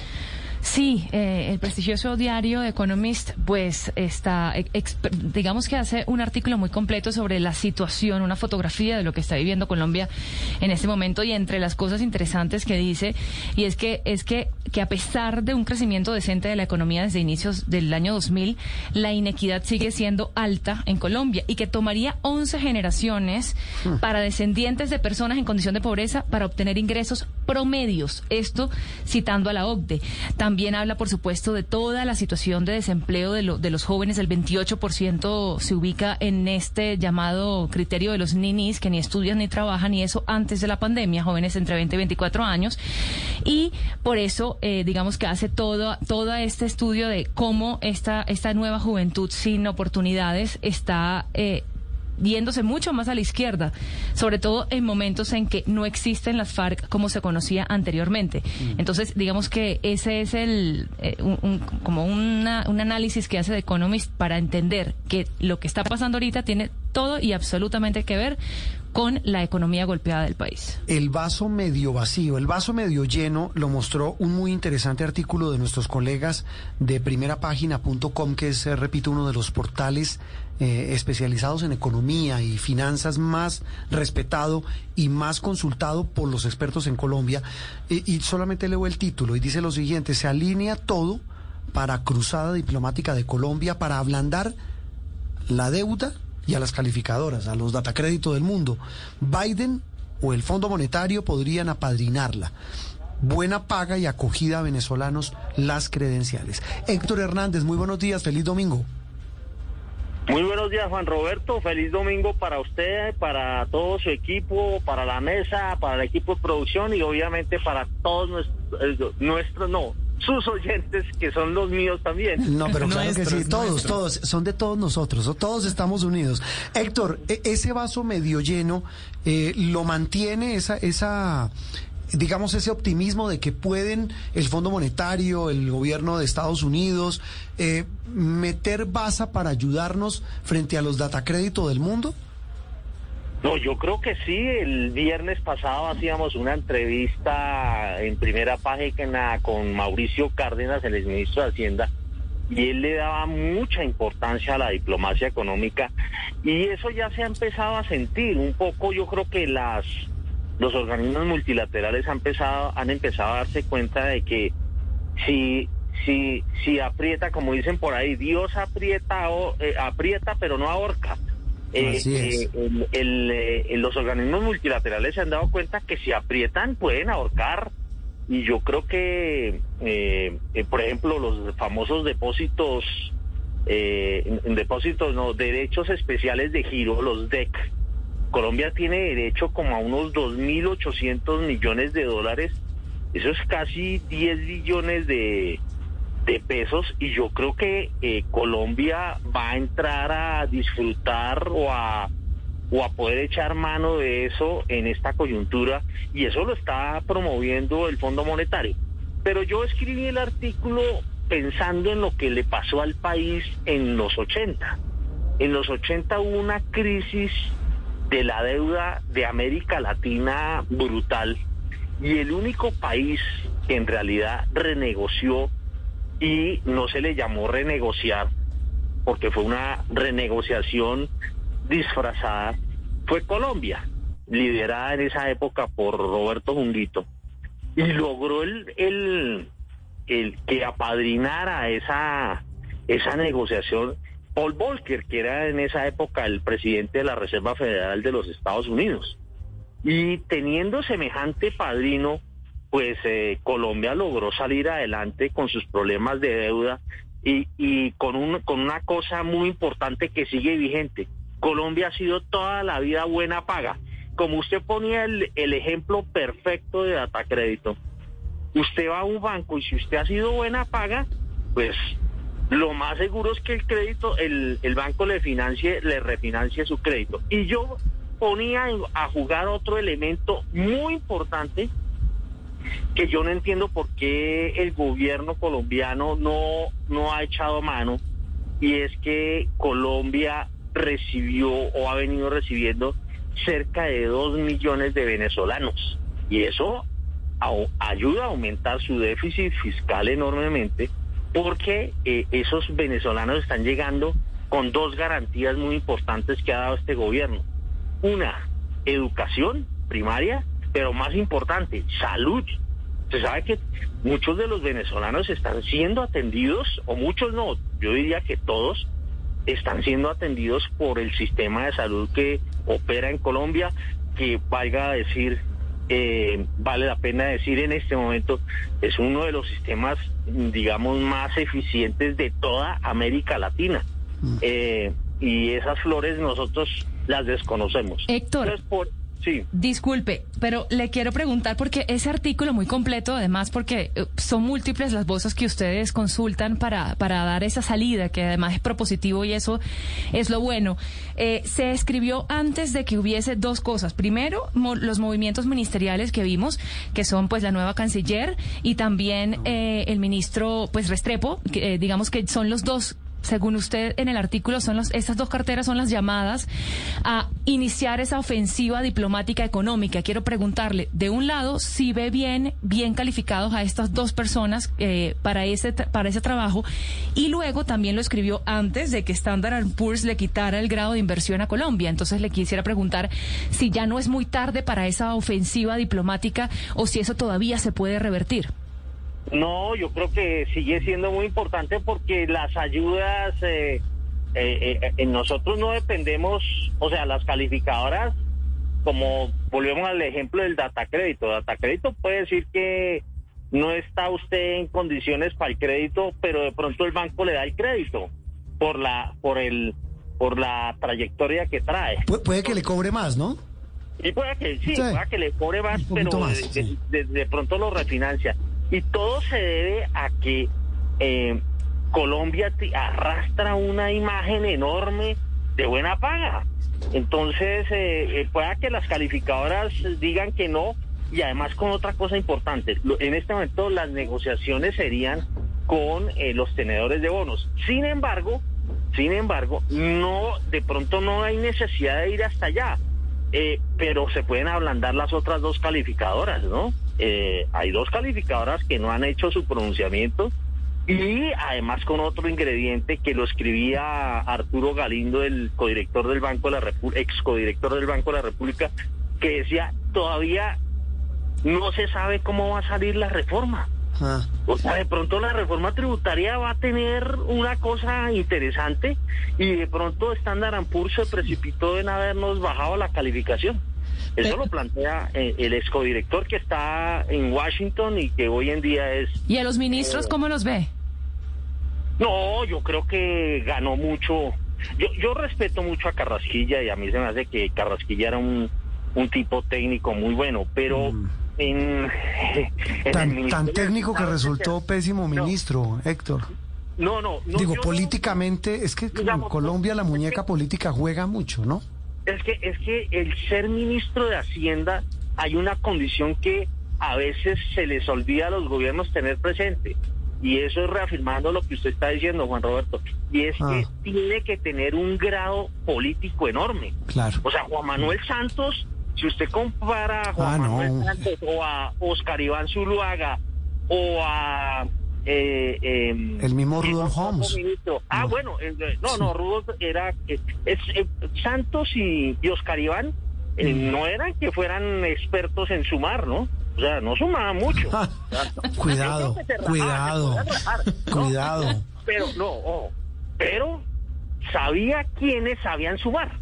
Sí, eh, el prestigioso diario Economist, pues está, digamos que hace un artículo muy completo sobre la situación, una fotografía de lo que está viviendo Colombia en este momento y entre las cosas interesantes que dice y es que es que que a pesar de un crecimiento decente de la economía desde inicios del año 2000, la inequidad sigue siendo alta en Colombia y que tomaría 11 generaciones hmm. para descendientes de personas en condición de pobreza para obtener ingresos promedios. Esto citando a la OCDE. También habla, por supuesto, de toda la situación de desempleo de, los jóvenes. El 28% se ubica en este llamado criterio de los ninis, que ni estudian ni trabajan, y eso antes de la pandemia, jóvenes entre 20 y 24 años. Y por eso, eh, digamos que hace todo, este estudio de cómo esta, esta nueva juventud sin oportunidades está eh, yéndose mucho más a la izquierda, sobre todo en momentos en que no existen las FARC como se conocía anteriormente. Mm. Entonces, digamos que ese es el eh, un, como una, un análisis que hace The Economist para entender que lo que está pasando ahorita tiene todo y absolutamente que ver con la economía golpeada del país. El vaso medio vacío, el vaso medio lleno lo mostró un muy interesante artículo de nuestros colegas de primerapágina.com, que es, eh, repito, uno de los portales eh, especializados en economía y finanzas más respetado y más consultado por los expertos en Colombia. y solamente leo el título y dice lo siguiente, se alinea todo para cruzada diplomática de Colombia para ablandar la deuda y a las calificadoras, a los datacréditos del mundo. Biden o el Fondo Monetario podrían apadrinarla. Buena paga y acogida a venezolanos las credenciales. Héctor Hernández, muy buenos días, feliz domingo. Muy buenos días, Juan Roberto. Feliz domingo para usted, para todo su equipo, para la mesa, para el equipo de producción y obviamente para todos nuestros, nuestros no, sus oyentes, que son los míos también. No, pero claro que sí, todos, todos, son de todos nosotros, todos estamos unidos. Héctor, e, ese vaso medio lleno, eh, ¿lo mantiene esa, esa, digamos, ese optimismo de que pueden el Fondo Monetario, el gobierno de Estados Unidos, eh, meter basa para ayudarnos frente a los datacréditos del mundo? No, yo creo que sí. El viernes pasado hacíamos una entrevista en primera página con Mauricio Cárdenas, el exministro de Hacienda, y él le daba mucha importancia a la diplomacia económica y eso ya se ha empezado a sentir un poco. Yo creo que las los organismos multilaterales han empezado han empezado a darse cuenta de que si si si aprieta, como dicen por ahí, Dios aprieta o eh, aprieta pero no ahorca. Eh, eh, eh, los organismos multilaterales se han dado cuenta que si aprietan pueden ahorcar y yo creo que, por ejemplo, los famosos depósitos, depósitos, no, derechos especiales de giro, los DEC. Colombia tiene derecho como a unos 2.800 millones de dólares. Eso es casi 10 billones de, de pesos y yo creo que eh, Colombia va a entrar a disfrutar o a o a poder echar mano de eso en esta coyuntura y eso lo está promoviendo el Fondo Monetario. Pero yo escribí el artículo pensando en lo que le pasó al país en los 80. En los 80 hubo una crisis de la deuda de América Latina brutal y el único país que en realidad renegoció y no se le llamó renegociar porque fue una renegociación disfrazada, fue Colombia, liderada en esa época por Roberto Junguito, y logró el, el, el que apadrinara esa, esa negociación Paul Volcker, que era en esa época el presidente de la Reserva Federal de los Estados Unidos. Y teniendo semejante padrino, pues eh, Colombia logró salir adelante con sus problemas de deuda y, y con, un, con una cosa muy importante que sigue vigente. Colombia ha sido toda la vida buena paga. Como usted ponía el, el ejemplo perfecto de data crédito, usted va a un banco y si usted ha sido buena paga, pues lo más seguro es que el crédito, el, el banco le financie, le refinancie su crédito. Y yo ponía a jugar otro elemento muy importante que yo no entiendo por qué el gobierno colombiano no, no ha echado mano y es que Colombia recibió o ha venido recibiendo cerca de dos millones de venezolanos y eso ayuda a aumentar su déficit fiscal enormemente porque eh, esos venezolanos están llegando con dos garantías muy importantes que ha dado este gobierno. Una, educación primaria pero más importante, salud. Se sabe que muchos de los venezolanos están siendo atendidos, o muchos no, yo diría que todos están siendo atendidos por el sistema de salud que opera en Colombia, que valga a decir, eh, vale la pena decir en este momento, es uno de los sistemas, digamos, más eficientes de toda América Latina. Eh, y esas flores nosotros las desconocemos. Héctor. Entonces, por- sí. Disculpe, pero le quiero preguntar porque ese artículo muy completo, además porque eh, son múltiples las voces que ustedes consultan para, para dar esa salida, que además es propositivo y eso es lo bueno. Eh, se escribió antes de que hubiese dos cosas. Primero, mo- los movimientos ministeriales que vimos, que son pues la nueva canciller y también eh, el ministro pues Restrepo, que, eh, digamos que son los dos según usted en el artículo, son los, estas dos carteras son las llamadas a iniciar esa ofensiva diplomática económica. Quiero preguntarle, de un lado, si ve bien, bien calificados a estas dos personas eh, para, ese, para ese trabajo, y luego también lo escribió antes de que Standard Poor's le quitara el grado de inversión a Colombia. Entonces le quisiera preguntar si ya no es muy tarde para esa ofensiva diplomática o si eso todavía se puede revertir. No, yo creo que sigue siendo muy importante porque las ayudas, eh, eh, eh, nosotros no dependemos, o sea, las calificadoras, como volvemos al ejemplo del data crédito, data crédito puede decir que no está usted en condiciones para el crédito, pero de pronto el banco le da el crédito por la, por el, por la trayectoria que trae. Pu- puede que le cobre más, ¿no? Y puede que sí, Sí. puede que le cobre más, pero más, de, sí. de- de pronto lo refinancia. Y todo se debe a que eh, Colombia arrastra una imagen enorme de buena paga. Entonces, eh, eh, pueda que las calificadoras digan que no, y además con otra cosa importante, en este momento las negociaciones serían con eh, los tenedores de bonos. Sin embargo, sin embargo, no, de pronto no hay necesidad de ir hasta allá, eh, pero se pueden ablandar las otras dos calificadoras, ¿no? Eh, hay dos calificadoras que no han hecho su pronunciamiento y además con otro ingrediente que lo escribía Arturo Galindo, el codirector del Banco de la República, ex codirector del Banco de la República, que decía todavía no se sabe cómo va a salir la reforma. Ah. O sea, de pronto la reforma tributaria va a tener una cosa interesante y de pronto Standard Poor's se precipitó en habernos bajado la calificación. Eso lo plantea eh, el excodirector que está en Washington y que hoy en día es... ¿Y a los ministros Eh, cómo los ve? No, yo creo que ganó mucho. Yo, yo respeto mucho a Carrasquilla y a mí se me hace que Carrasquilla era un, un tipo técnico muy bueno, pero en, [laughs] en el. Tan, tan técnico que resultó pésimo ministro, Héctor. No, no, no. Digo, políticamente, es que en Colombia la muñeca política juega mucho, ¿no? Es que, es que el ser ministro de Hacienda hay una condición que a veces se les olvida a los gobiernos tener presente. Y eso es reafirmando lo que usted está diciendo, Juan Roberto. Y es Ah. que tiene que tener un grado político enorme. Claro. O sea, Juan Manuel Santos, si usted compara a Juan Ah, no. Santos o a Oscar Iván Zuluaga o a... eh, em, El mismo Rudolf Holmes. Ah, No. bueno, eh, no, Sí. no, Rudolf era... eh, es, eh, Santos y, y Oscar Iván eh, Mm. no eran que fueran expertos en sumar, ¿no? O sea, no sumaban mucho. [laughs] Ah. Cuidado, [laughs] cuidado, cuidado. Pero no, ojo, pero sabía quiénes sabían sumar.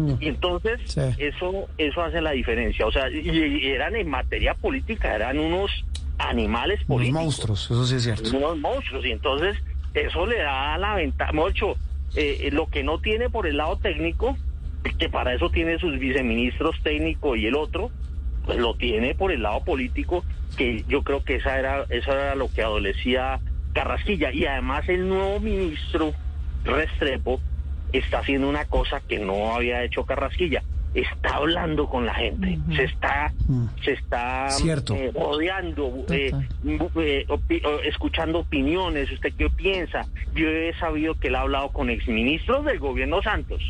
Mm. Y entonces Sí. eso eso hace la diferencia. O sea, y, y eran en materia política, eran unos animales Unos políticos. monstruos, eso sí es cierto. Unos monstruos. Y entonces eso le da la ventaja. Mucho, eh, lo que no tiene por el lado técnico, que para eso tiene sus viceministros técnico y el otro, pues lo tiene por el lado político, que yo creo que esa era, eso era lo que adolecía Carrasquilla. Y además el nuevo ministro Restrepo está haciendo una cosa que no había hecho Carrasquilla. Está hablando con la gente, se está, se está eh, rodeando, eh, eh, opi- escuchando opiniones. ¿Usted qué piensa? Yo he sabido que él ha hablado con exministros del gobierno Santos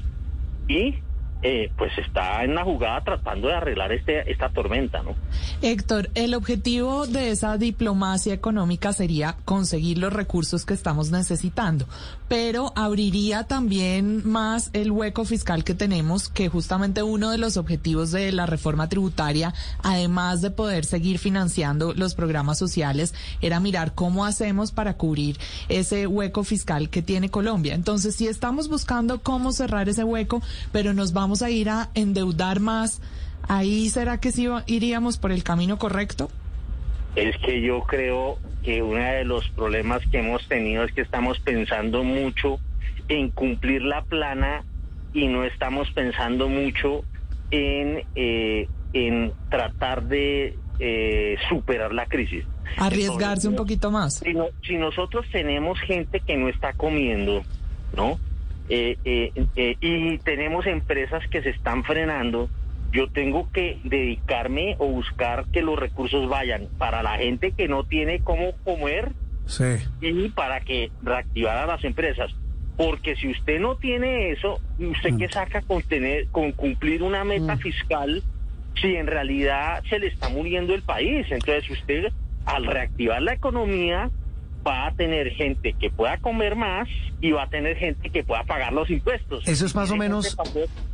y eh, pues está en la jugada tratando de arreglar este, esta tormenta, ¿no? Héctor, el objetivo de esa diplomacia económica sería conseguir los recursos que estamos necesitando, pero abriría también más el hueco fiscal que tenemos, que justamente uno de los objetivos de la reforma tributaria, además de poder seguir financiando los programas sociales, era mirar cómo hacemos para cubrir ese hueco fiscal que tiene Colombia. Entonces, si estamos buscando cómo cerrar ese hueco, pero nos vamos a ir a endeudar más ¿Ahí será que sí iríamos por el camino correcto? Es que yo creo que uno de los problemas que hemos tenido es que estamos pensando mucho en cumplir la plana y no estamos pensando mucho en, eh, en tratar de eh, superar la crisis. Arriesgarse un poquito más. Si, si, nosotros tenemos gente que no está comiendo, ¿no? Eh, y tenemos empresas que se están frenando, yo tengo que dedicarme o buscar que los recursos vayan para la gente que no tiene cómo comer y para que reactivar a las empresas. Porque si usted no tiene eso, ¿usted qué saca con, tener, con cumplir una meta fiscal si en realidad se le está muriendo el país? Entonces usted, al reactivar la economía, va a tener gente que pueda comer más y va a tener gente que pueda pagar los impuestos. Eso es más o menos,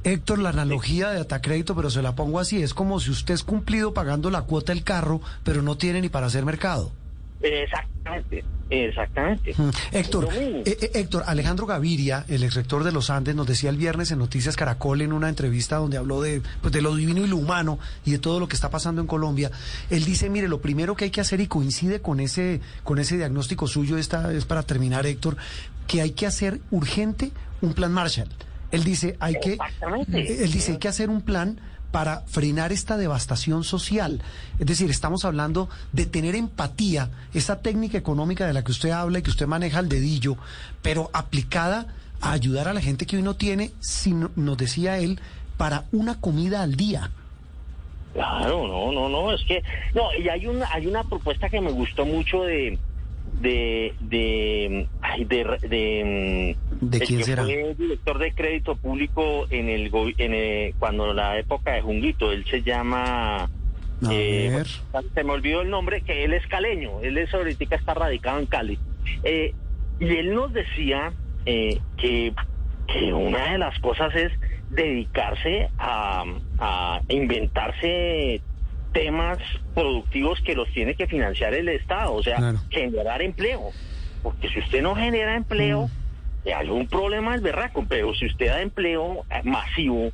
Héctor, la analogía de Atacrédito, pero se la pongo así, es como si usted es cumplido pagando la cuota del carro, pero no tiene ni para hacer mercado. Exactamente, exactamente. Héctor, eh, eh, Héctor, Alejandro Gaviria, el ex rector de los Andes, nos decía el viernes en Noticias Caracol en una entrevista donde habló de, pues, de lo divino y lo humano y de todo lo que está pasando en Colombia. Él dice, mire, lo primero que hay que hacer y coincide con ese, con ese diagnóstico suyo, esta es para terminar, Héctor, que hay que hacer urgente un plan Marshall. Él dice, hay que, él dice, hay que hacer un plan para frenar esta devastación social. Es decir, estamos hablando de tener empatía, esa técnica económica de la que usted habla y que usted maneja al dedillo, pero aplicada a ayudar a la gente que hoy no tiene, si nos decía él, para una comida al día. Claro, no, no, no, es que, no, y hay una, hay una propuesta que me gustó mucho de, de de de, de, quién será fue director de crédito público en el, en cuando la época de Junguito él se llama eh, se me olvidó el nombre que él es caleño él es ahorita está radicado en Cali. Eh, y él nos decía eh, que que una de las cosas es dedicarse a, a inventarse temas productivos que los tiene que financiar el Estado, o sea, generar empleo. Porque si usted no genera empleo, mm. hay un problema es berraco, pero si usted da empleo eh, masivo...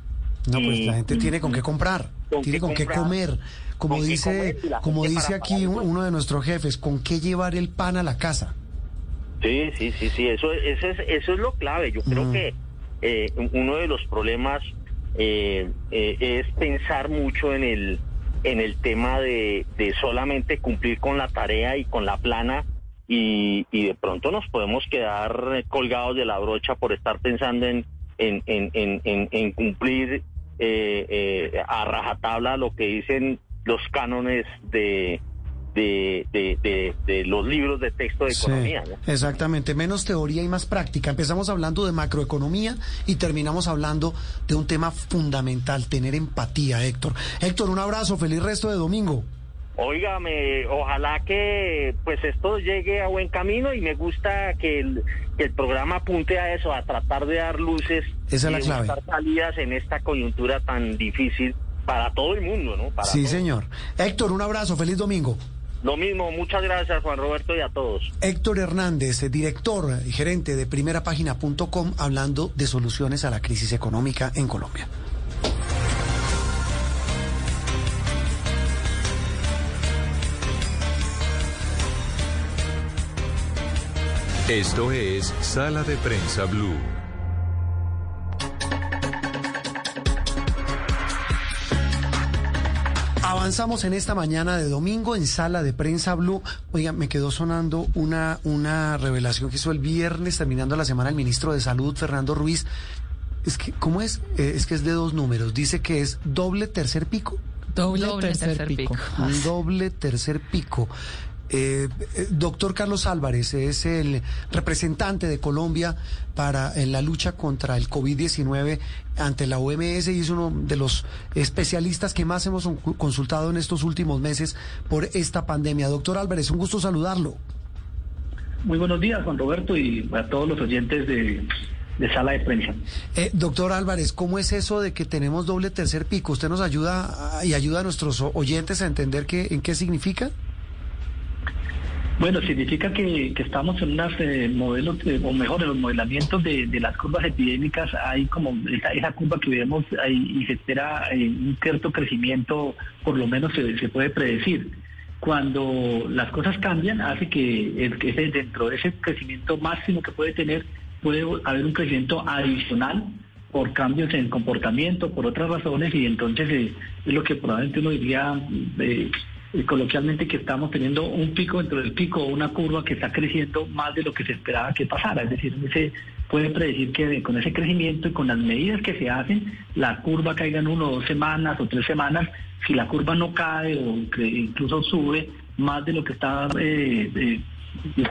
No, pues la gente tiene con qué comprar, tiene con qué comer. Como dice, como dice aquí uno de nuestros jefes, ¿con qué llevar el pan a la casa? Sí, sí, sí, sí, eso, eso, es, eso es lo clave. Yo creo mm. que eh, uno de los problemas eh, es pensar mucho en el en el tema de, solamente cumplir con la tarea y con la plana y, de pronto nos podemos quedar colgados de la brocha por estar pensando en, en, en, en cumplir eh, eh, a rajatabla lo que dicen los cánones de, de, de, de, los libros de texto de economía. Exactamente, menos teoría y más práctica. Empezamos hablando de macroeconomía y terminamos hablando de un tema fundamental, tener empatía, Héctor. Héctor, un abrazo, feliz resto de domingo. Óigame, ojalá que pues esto llegue a buen camino y me gusta que el, que el programa apunte a eso, a tratar de dar luces Esa es la clave. salidas en esta coyuntura tan difícil para todo el mundo, ¿no? sí, señor. Héctor, un abrazo, feliz domingo. Lo mismo, muchas gracias Juan Roberto y a todos. Héctor Hernández, director y gerente de primerapágina.com, hablando de soluciones a la crisis económica en Colombia. Esto es Sala de Prensa Blue. Avanzamos en esta mañana de domingo en sala de prensa Blue. Oiga, me quedó sonando una, una revelación que hizo el viernes, terminando la semana, el ministro de Salud, Fernando Ruiz. Es que, ¿cómo es? Eh, es que es de dos números. Dice que es doble tercer pico. Doble, tercer, pico. Un doble tercer pico. Eh, eh, doctor Carlos Álvarez es el representante de Colombia para en la lucha contra el COVID-19 ante la OMS y es uno de los especialistas que más hemos consultado en estos últimos meses por esta pandemia. Doctor Álvarez, un gusto saludarlo. Muy buenos días, Juan Roberto, y a todos los oyentes de, sala de prensa. Eh, doctor Álvarez, ¿cómo es eso de que tenemos doble tercer pico? ¿Usted nos ayuda y ayuda a nuestros oyentes a entender qué, en qué significa? Bueno, significa que, estamos en unos eh, modelos, o mejor, en los modelamientos de, las curvas epidémicas, hay como esa, curva que vemos ahí y se espera eh, un cierto crecimiento, por lo menos se, puede predecir. Cuando las cosas cambian, hace que dentro de ese crecimiento máximo que puede tener, puede haber un crecimiento adicional por cambios en comportamiento, por otras razones, y entonces eh, es lo que probablemente uno diría coloquialmente que estamos teniendo un pico dentro del pico una curva que está creciendo más de lo que se esperaba que pasara. Es decir, se puede predecir que con ese crecimiento y con las medidas que se hacen, la curva caiga en uno o dos semanas o tres semanas. Si la curva no cae o incluso sube más de lo que está eh, eh,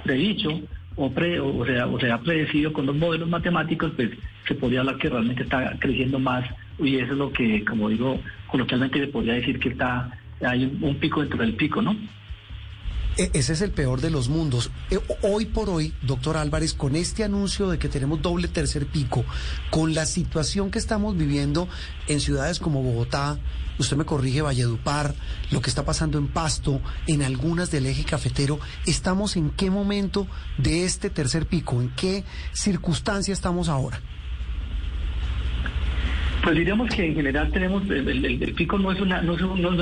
predicho o, pre, o, sea, o sea predecido con los modelos matemáticos, pues se podría hablar que realmente está creciendo más y eso es lo que, como digo, coloquialmente se podría decir que está hay un, pico dentro del pico, ¿no? E, ese es el peor de los mundos. E, hoy por hoy, doctor Álvarez, con este anuncio de que tenemos doble tercer pico, con la situación que estamos viviendo en ciudades como Bogotá, usted me corrige, Valledupar, lo que está pasando en Pasto, en algunas del eje cafetero, ¿estamos en qué momento de este tercer pico? ¿En qué circunstancia estamos ahora? Pues diríamos que en general tenemos, el, pico no es, una, no,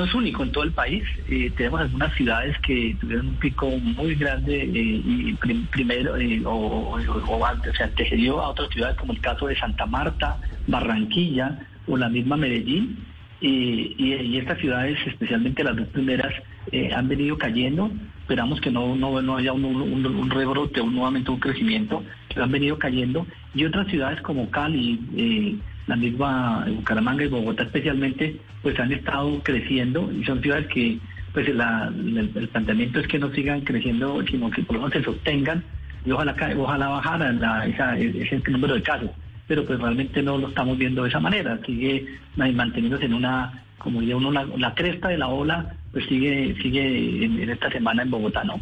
es, único en todo el país. Eh, tenemos algunas ciudades que tuvieron un pico muy grande eh, y primero eh, o, o, se antecedió a otras ciudades como el caso de Santa Marta, Barranquilla o la misma Medellín. y, estas ciudades, especialmente las dos primeras, han venido cayendo. Esperamos que no, no, no haya un, un, un rebrote o nuevamente un crecimiento, pero han venido cayendo. Y otras ciudades como Cali, la misma Bucaramanga y Bogotá especialmente, pues han estado creciendo y son ciudades que pues el, planteamiento es que no sigan creciendo, sino que por lo menos se sostengan y ojalá, ojalá bajara ese número de casos. Pero pues realmente no lo estamos viendo de esa manera, sigue manteniéndose en una, como diría uno, la, cresta de la ola, pues sigue, sigue en esta semana en Bogotá, ¿no?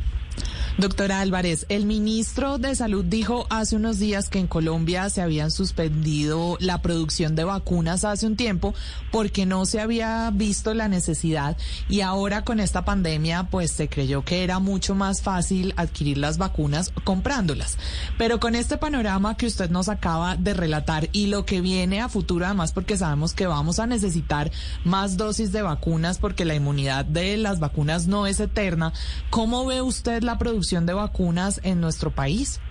Doctora Álvarez, el ministro de Salud dijo hace unos días que en Colombia se habían suspendido la producción de vacunas hace un tiempo porque no se había visto la necesidad y ahora con esta pandemia pues se creyó que era mucho más fácil adquirir las vacunas comprándolas. Pero con este panorama que usted nos acaba de relatar y lo que viene a futuro además porque sabemos que vamos a necesitar más dosis de vacunas porque la inmunidad de las vacunas no es eterna, ¿cómo ve usted la producción de vacunas en nuestro país?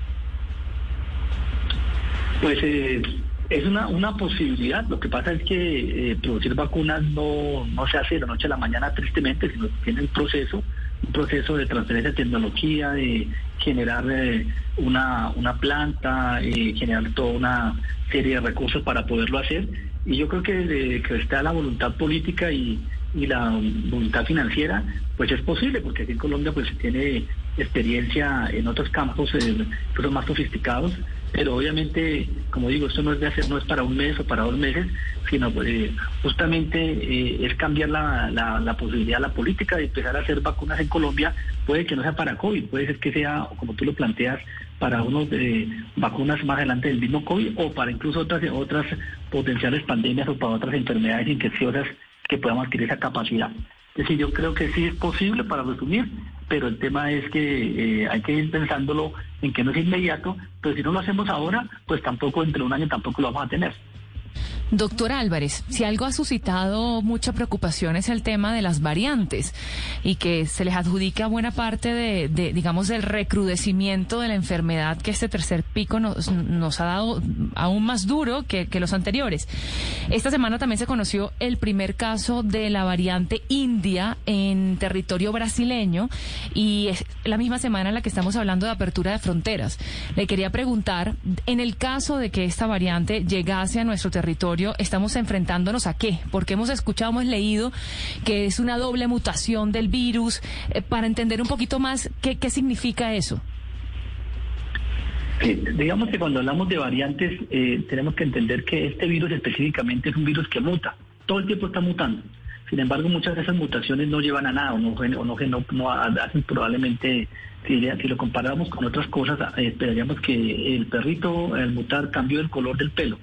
Pues eh, es una, posibilidad. Lo que pasa es que eh, producir vacunas no, no se hace de la noche a la mañana, tristemente, sino que tiene un proceso, un proceso de transferencia de tecnología, de generar eh, una, una planta, generar toda una serie de recursos para poderlo hacer. Y yo creo que, que está la voluntad política y, y la voluntad financiera, pues es posible, porque aquí en Colombia pues se tiene experiencia en otros campos eh, más sofisticados, pero obviamente, como digo, esto no es de hacer, no es para un mes o para dos meses, sino eh, justamente eh, es cambiar la, posibilidad, la política de empezar a hacer vacunas en Colombia, puede que no sea para COVID, puede ser que sea, como tú lo planteas, para unos de vacunas más adelante del mismo COVID o para incluso otras otras potenciales pandemias o para otras enfermedades infecciosas que podamos adquirir esa capacidad. Es decir, yo creo que sí es posible para resumir, pero el tema es que eh, hay que ir pensándolo en que no es inmediato, pero si no lo hacemos ahora, pues tampoco entre un año tampoco lo vamos a tener. Doctor Álvarez, si algo ha suscitado mucha preocupación es el tema de las variantes y que se les adjudica buena parte de, digamos, del recrudecimiento de la enfermedad que este tercer pico nos, ha dado aún más duro que, que, los anteriores. Esta semana también se conoció el primer caso de la variante india en territorio brasileño y es la misma semana en la que estamos hablando de apertura de fronteras. Le quería preguntar, en el caso de que esta variante llegase a nuestro territorio, estamos enfrentándonos a qué? Porque hemos escuchado, hemos leído que es una doble mutación del virus. Eh, para entender un poquito más, ¿qué, significa eso? digamos que cuando hablamos de variantes, eh, tenemos que entender que este virus específicamente es un virus que muta. Todo el tiempo está mutando. Sin embargo, muchas de esas mutaciones no llevan a nada o no, no, no, hacen probablemente, si, si, lo comparamos con otras cosas, eh, esperaríamos que el perrito al mutar cambió el color del pelo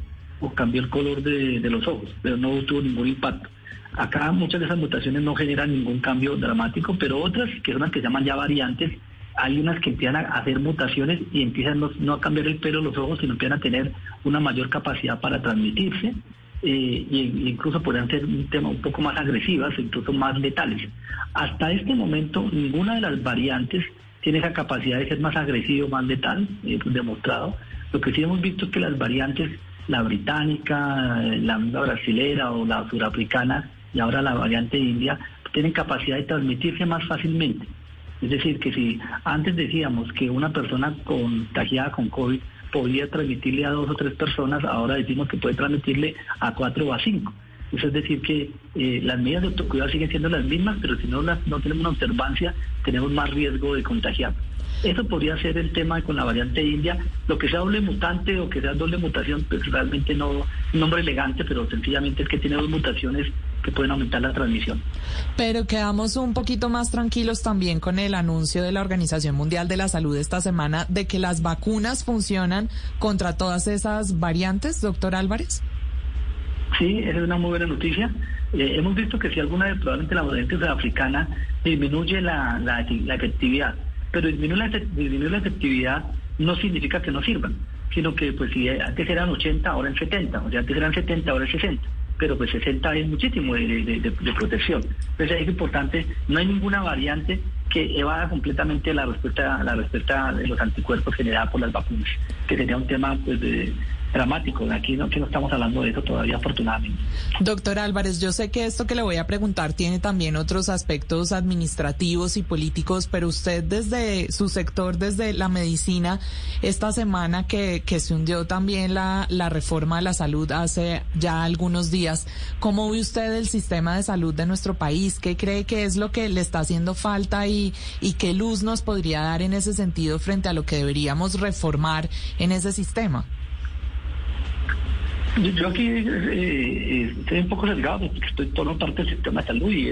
o cambió el color de, los ojos, pero no tuvo ningún impacto. Acá muchas de esas mutaciones no generan ningún cambio dramático, pero otras, que son las que se llaman ya variantes, hay unas que empiezan a hacer mutaciones y empiezan no, a cambiar el pelo los ojos, sino empiezan a tener una mayor capacidad para transmitirse eh, y, incluso podrían ser un tema un poco más agresivas, incluso más letales. Hasta este momento, ninguna de las variantes tiene esa capacidad de ser más agresivo, más letal, eh, demostrado. Lo que sí hemos visto es que las variantes, la británica, la brasilera o la surafricana y ahora la variante india, tienen capacidad de transmitirse más fácilmente. Es decir, que si antes decíamos que una persona contagiada con COVID podía transmitirle a dos o tres personas, ahora decimos que puede transmitirle a cuatro o a cinco. Eso es decir, que eh, las medidas de autocuidado siguen siendo las mismas, pero si no, las, no tenemos una observancia, tenemos más riesgo de contagiar. Eso podría ser el tema con la variante india. Lo que sea doble mutante o que sea doble mutación, pues realmente no un nombre elegante, pero sencillamente es que tiene dos mutaciones que pueden aumentar la transmisión. Pero quedamos un poquito más tranquilos también con el anuncio de la Organización Mundial de la Salud esta semana de que las vacunas funcionan contra todas esas variantes, doctor Álvarez. Sí, esa es una muy buena noticia. Eh, hemos visto que si alguna de probablemente la variante africana disminuye la, la, efectividad, pero disminuir la, disminuir la efectividad no significa que no sirvan, sino que pues si antes eran 80, ahora en 70, o sea, antes eran 70, ahora en 60 pero pues 60 es muchísimo de, protección. Entonces es importante, no hay ninguna variante que evada completamente la respuesta, la respuesta de los anticuerpos generados por las vacunas, que sería un tema pues de dramático. Aquí no, no estamos hablando de eso todavía, afortunadamente. Doctor Álvarez, yo sé que esto que le voy a preguntar tiene también otros aspectos administrativos y políticos, pero usted desde su sector, desde la medicina, esta semana que, que se hundió también la, reforma de la salud hace ya algunos días, ¿cómo ve usted el sistema de salud de nuestro país? ¿Qué cree que es lo que le está haciendo falta y qué luz nos podría dar en ese sentido frente a lo que deberíamos reformar en ese sistema? Yo aquí eh, eh, estoy un poco sesgado porque estoy todo parte del sistema de salud y,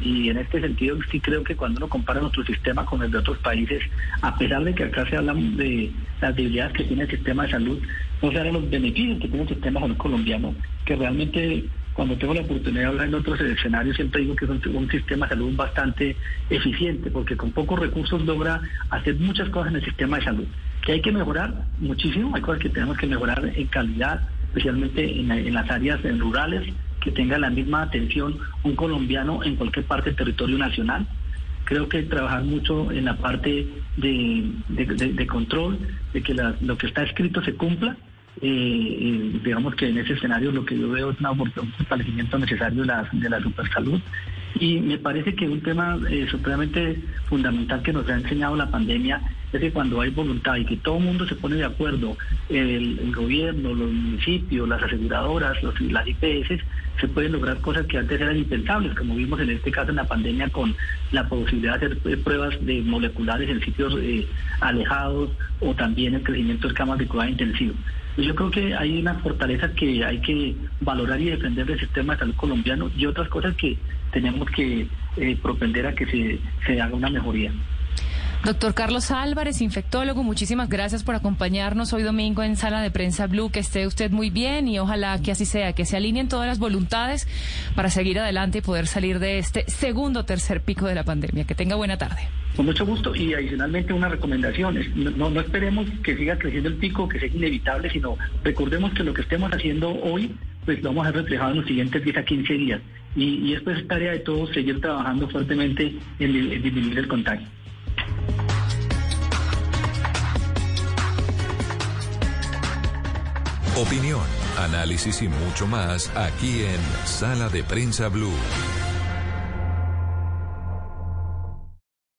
y, en este sentido sí creo que cuando uno compara nuestro sistema con el de otros países, a pesar de que acá se habla de las debilidades que tiene el sistema de salud, no se hablan los beneficios que tiene el sistema salud colombiano, que realmente cuando tengo la oportunidad de hablar en otros escenarios siempre digo que es un, un sistema de salud bastante eficiente porque con pocos recursos logra hacer muchas cosas en el sistema de salud. Que hay que mejorar muchísimo, hay cosas que tenemos que mejorar en calidad, especialmente en, las áreas rurales, que tenga la misma atención un colombiano en cualquier parte del territorio nacional. Creo que trabajar mucho en la parte de, control, de que lo que está escrito se cumpla. Eh, eh, digamos que en ese escenario lo que yo veo es un fortalecimiento necesario de la, de la supersalud y me parece que un tema eh, supremamente fundamental que nos ha enseñado la pandemia es que cuando hay voluntad y que todo el mundo se pone de acuerdo, el, gobierno, los municipios, las aseguradoras, los, las IPS, se pueden lograr cosas que antes eran impensables, como vimos en este caso en la pandemia con la posibilidad de hacer eh, pruebas de moleculares en sitios eh, alejados o también el crecimiento de camas de cuidado intensivo. Yo creo que hay una fortaleza que hay que valorar y defender del sistema de salud colombiano y otras cosas que tenemos que eh, propender a que se, se haga una mejoría. Doctor Carlos Álvarez, infectólogo, muchísimas gracias por acompañarnos hoy domingo en Sala de Prensa Blue. Que esté usted muy bien y ojalá que así sea, que se alineen todas las voluntades para seguir adelante y poder salir de este segundo o tercer pico de la pandemia. Que tenga buena tarde. Con mucho gusto y adicionalmente unas recomendaciones. No, no esperemos que siga creciendo el pico, que sea inevitable, sino recordemos que lo que estemos haciendo hoy pues lo vamos a ver reflejado en los siguientes 10 a 15 días. Y, y esto es tarea de todos seguir trabajando fuertemente en disminuir el contagio. Opinión, análisis y mucho más aquí en Sala de Prensa Blue.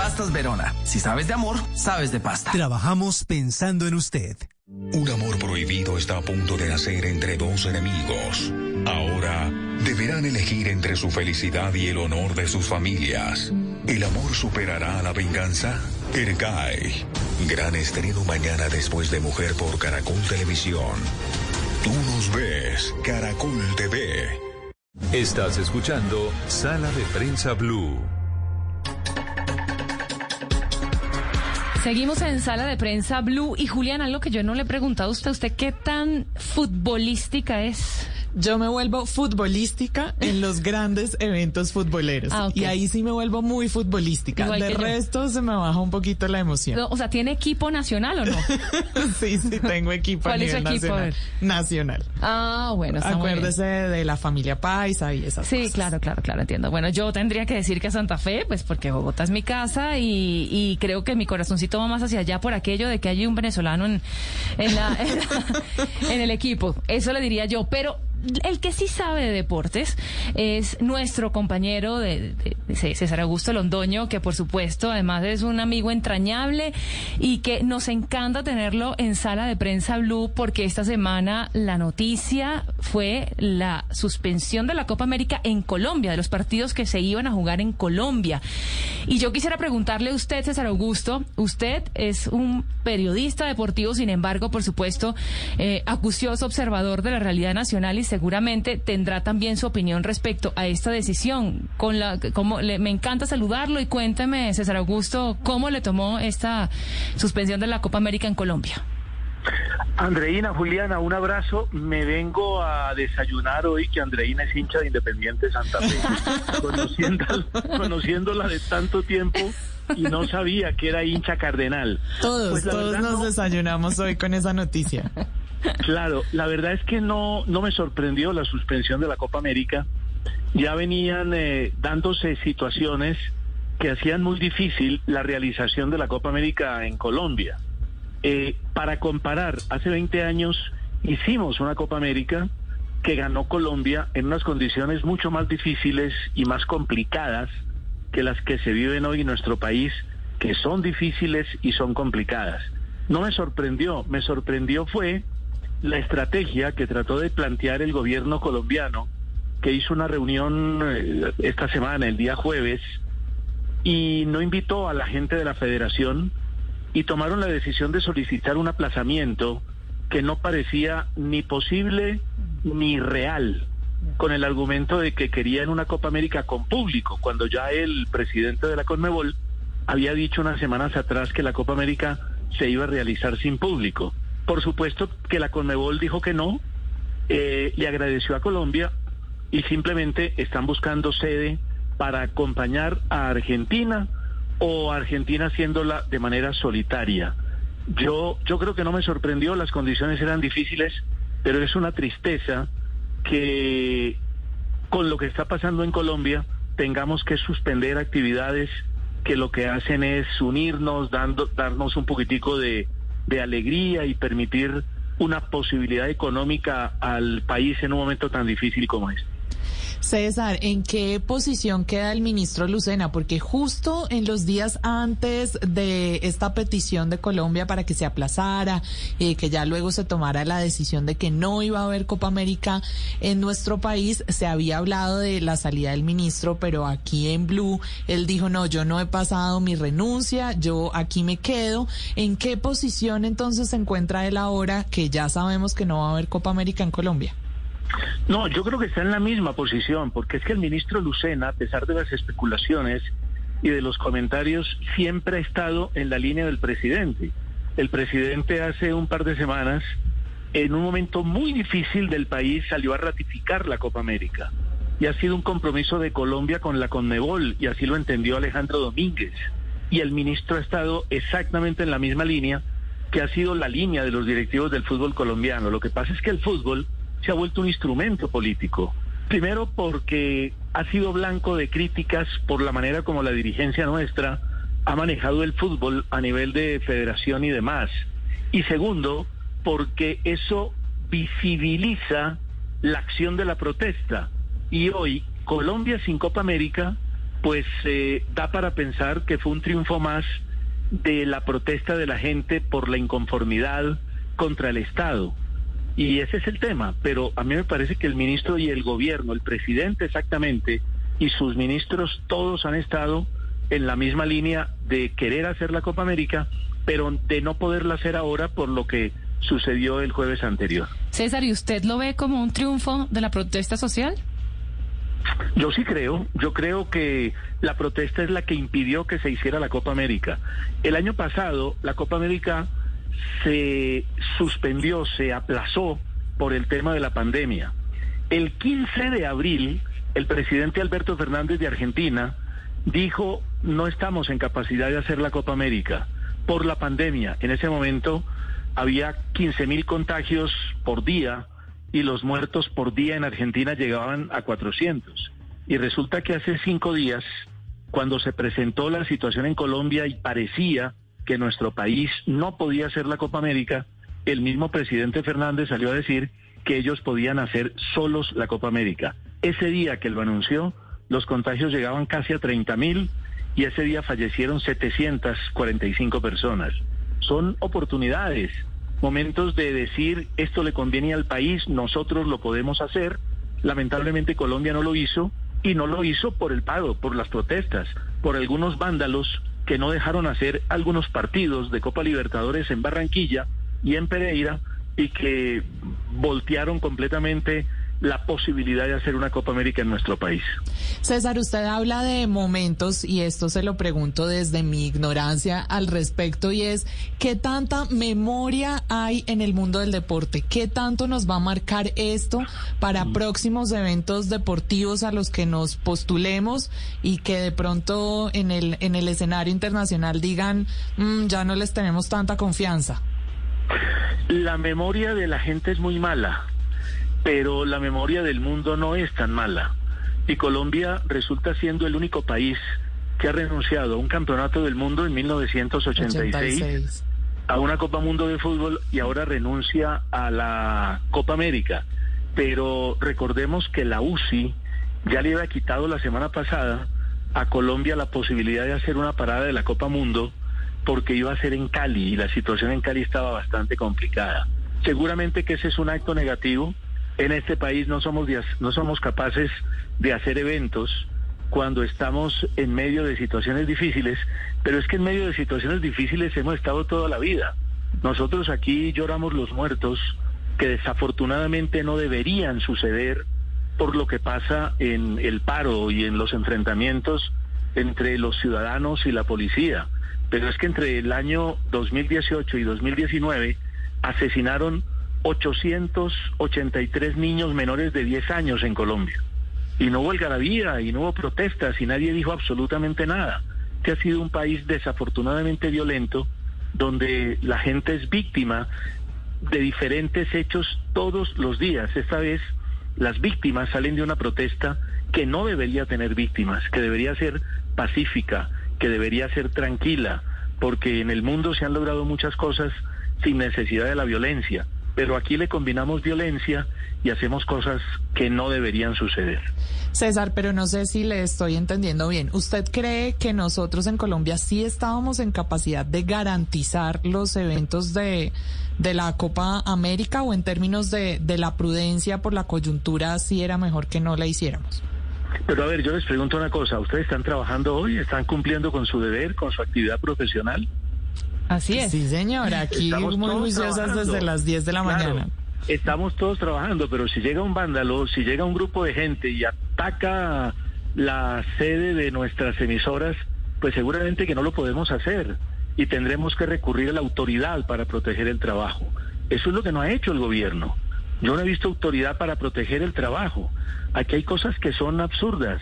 Pastas Verona. Si sabes de amor, sabes de pasta. Trabajamos pensando en usted. Un amor prohibido está a punto de nacer entre dos enemigos. Ahora deberán elegir entre su felicidad y el honor de sus familias. ¿El amor superará a la venganza? Ergay. Gran estreno mañana después de Mujer por Caracol Televisión. Tú nos ves, Caracol TV. Estás escuchando Sala de Prensa Blue. Seguimos en sala de prensa Blue y Julián, algo que yo no le he preguntado a usted, ¿usted qué tan futbolística es? Yo me vuelvo futbolística en los grandes eventos futboleros. Ah. Y ahí sí me vuelvo muy futbolística. Igual de yo. resto se me baja un poquito la emoción. O sea, ¿tiene equipo nacional o no? [laughs] sí, sí, tengo equipo a ¿Cuál es su nivel equipo? Nacional. Nacional. Ah, bueno, está muy bien. Acuérdese de la familia Paisa y esas Sí, cosas. claro, claro, claro, entiendo. Bueno, yo tendría que decir que Santa Fe, pues porque Bogotá es mi casa y, y creo que mi corazoncito va más hacia allá por aquello de que hay un venezolano en, en, la- [laughs] en la- en el equipo. Eso le diría yo, pero el que sí sabe de deportes es nuestro compañero de, César Augusto Londoño, que por supuesto además es un amigo entrañable y que nos encanta tenerlo en sala de prensa Blue porque esta semana la noticia fue la suspensión de la Copa América en Colombia, de los partidos que se iban a jugar en Colombia. Y yo quisiera preguntarle a usted, César Augusto, usted es un periodista deportivo, sin embargo, por supuesto, eh, acucioso observador de la realidad nacional y seguramente tendrá también su opinión respecto a esta decisión. Con la, como le- me encanta saludarlo y cuénteme, César Augusto, cómo le tomó esta suspensión de la Copa América en Colombia. Andreina, Juliana, un abrazo. Me vengo a desayunar hoy que Andreina es hincha de Independiente Santa Fe. [laughs] Conociéndola, conociéndola de tanto tiempo y no sabía que era hincha cardenal. Todos, Pues todos verdad nos no. desayunamos hoy con esa noticia. [laughs] Claro, la verdad es que no, no me sorprendió la suspensión de la Copa América. Ya venían eh, dándose situaciones que hacían muy difícil la realización de la Copa América en Colombia. Eh, para comparar, hace 20 años hicimos una Copa América que ganó Colombia en unas condiciones mucho más difíciles y más complicadas que las que se viven hoy en nuestro país, que son difíciles y son complicadas. No me sorprendió, me sorprendió fue la estrategia que trató de plantear el gobierno colombiano, que hizo una reunión eh, esta semana, el día jueves, y no invitó a la gente de la federación y tomaron la decisión de solicitar un aplazamiento que no parecía ni posible ni real, con el argumento de que querían una Copa América con público, cuando ya el presidente de la Conmebol había dicho unas semanas atrás que la Copa América se iba a realizar sin público. Por supuesto que la Conmebol dijo que no, eh, le agradeció a Colombia y simplemente están buscando sede para acompañar a Argentina o Argentina haciéndola de manera solitaria. Yo, yo creo que no me sorprendió, las condiciones eran difíciles, pero es una tristeza que con lo que está pasando en Colombia tengamos que suspender actividades que lo que hacen es unirnos, dando, darnos un poquitico de, de alegría y permitir una posibilidad económica al país en un momento tan difícil como este. César, ¿en qué posición queda el ministro Lucena? Porque justo en los días antes de esta petición de Colombia para que se aplazara, eh, que ya luego se tomara la decisión de que no iba a haber Copa América en nuestro país, se había hablado de la salida del ministro, pero aquí en Blue él dijo, no, yo no he pasado mi renuncia, yo aquí me quedo. ¿En qué posición entonces se encuentra él ahora que ya sabemos que no va a haber Copa América en Colombia? No, yo creo que está en la misma posición, porque es que el ministro Lucena, a pesar de las especulaciones y de los comentarios, siempre ha estado en la línea del presidente. El presidente hace un par de semanas, en un momento muy difícil del país, salió a ratificar la Copa América. Y ha sido un compromiso de Colombia con la Conmebol, y así lo entendió Alejandro Domínguez. Y el ministro ha estado exactamente en la misma línea que ha sido la línea de los directivos del fútbol colombiano. Lo que pasa es que el fútbol se ha vuelto un instrumento político. Primero porque ha sido blanco de críticas por la manera como la dirigencia nuestra ha manejado el fútbol a nivel de federación y demás. Y segundo, porque eso visibiliza la acción de la protesta. Y hoy, Colombia sin Copa América, pues eh, da para pensar que fue un triunfo más de la protesta de la gente por la inconformidad contra el Estado. Y ese es el tema, pero a mí me parece que el ministro y el gobierno, el presidente exactamente, y sus ministros todos han estado en la misma línea de querer hacer la Copa América, pero de no poderla hacer ahora por lo que sucedió el jueves anterior. César, ¿y usted lo ve como un triunfo de la protesta social? Yo sí creo, yo creo que la protesta es la que impidió que se hiciera la Copa América. El año pasado la Copa América se suspendió, se aplazó por el tema de la pandemia. El 15 de abril, el presidente Alberto Fernández de Argentina dijo, no estamos en capacidad de hacer la Copa América por la pandemia. En ese momento había 15 mil contagios por día y los muertos por día en Argentina llegaban a 400. Y resulta que hace cinco días, cuando se presentó la situación en Colombia y parecía que nuestro país no podía hacer la Copa América, el mismo presidente Fernández salió a decir que ellos podían hacer solos la Copa América. Ese día que lo anunció, los contagios llegaban casi a 30 mil y ese día fallecieron 745 personas. Son oportunidades momentos de decir esto le conviene al país, nosotros lo podemos hacer. Lamentablemente Colombia no lo hizo y no lo hizo por el paro, por las protestas, por algunos vándalos que no dejaron hacer algunos partidos de Copa Libertadores en Barranquilla y en Pereira y que voltearon completamente la posibilidad de hacer una Copa América en nuestro país. César, usted habla de momentos y esto se lo pregunto desde mi ignorancia al respecto y es, ¿qué tanta memoria hay en el mundo del deporte? ¿Qué tanto nos va a marcar esto para mm. próximos eventos deportivos a los que nos postulemos y que de pronto en el, en el escenario internacional digan, mm, ya no les tenemos tanta confianza? La memoria de la gente es muy mala pero la memoria del mundo no es tan mala. Y Colombia resulta siendo el único país que ha renunciado a un campeonato del mundo en 1986, a una Copa Mundo de Fútbol y ahora renuncia a la Copa América. Pero recordemos que la UCI ya le había quitado la semana pasada a Colombia la posibilidad de hacer una parada de la Copa Mundo porque iba a ser en Cali y la situación en Cali estaba bastante complicada. Seguramente que ese es un acto negativo en este país no somos, no somos capaces de hacer eventos cuando estamos en medio de situaciones difíciles, pero es que en medio de situaciones difíciles hemos estado toda la vida. Nosotros aquí lloramos los muertos que desafortunadamente no deberían suceder por lo que pasa en el paro y en los enfrentamientos entre los ciudadanos y la policía. Pero es que entre el año 2018 y 2019 asesinaron 883 niños menores de 10 años en Colombia. Y no hubo algarabía, y no hubo protestas, y nadie dijo absolutamente nada. Que ha sido un país desafortunadamente violento, donde la gente es víctima de diferentes hechos todos los días. Esta vez las víctimas salen de una protesta que no debería tener víctimas, que debería ser pacífica, que debería ser tranquila, porque en el mundo se han logrado muchas cosas sin necesidad de la violencia pero aquí le combinamos violencia y hacemos cosas que no deberían suceder. César, pero no sé si le estoy entendiendo bien. ¿Usted cree que nosotros en Colombia sí estábamos en capacidad de garantizar los eventos de, de la Copa América o en términos de, de la prudencia por la coyuntura sí era mejor que no la hiciéramos? Pero a ver, yo les pregunto una cosa, ¿ustedes están trabajando hoy? ¿Están cumpliendo con su deber, con su actividad profesional? Así es. Sí, señora, aquí muy juiciosas desde las 10 de la mañana. Estamos todos trabajando, pero si llega un vándalo, si llega un grupo de gente y ataca la sede de nuestras emisoras, pues seguramente que no lo podemos hacer y tendremos que recurrir a la autoridad para proteger el trabajo. Eso es lo que no ha hecho el gobierno. Yo no he visto autoridad para proteger el trabajo. Aquí hay cosas que son absurdas.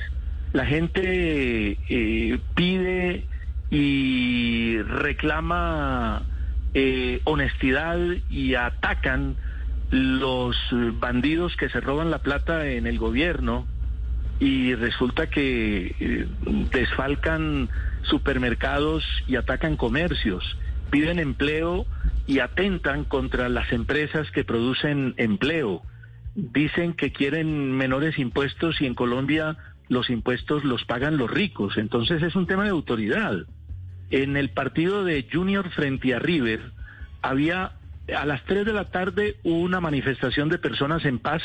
La gente eh, pide y reclama eh, honestidad y atacan los bandidos que se roban la plata en el gobierno y resulta que eh, desfalcan supermercados y atacan comercios, piden empleo y atentan contra las empresas que producen empleo. Dicen que quieren menores impuestos y en Colombia los impuestos los pagan los ricos. Entonces es un tema de autoridad. En el partido de Junior frente a River había a las 3 de la tarde una manifestación de personas en paz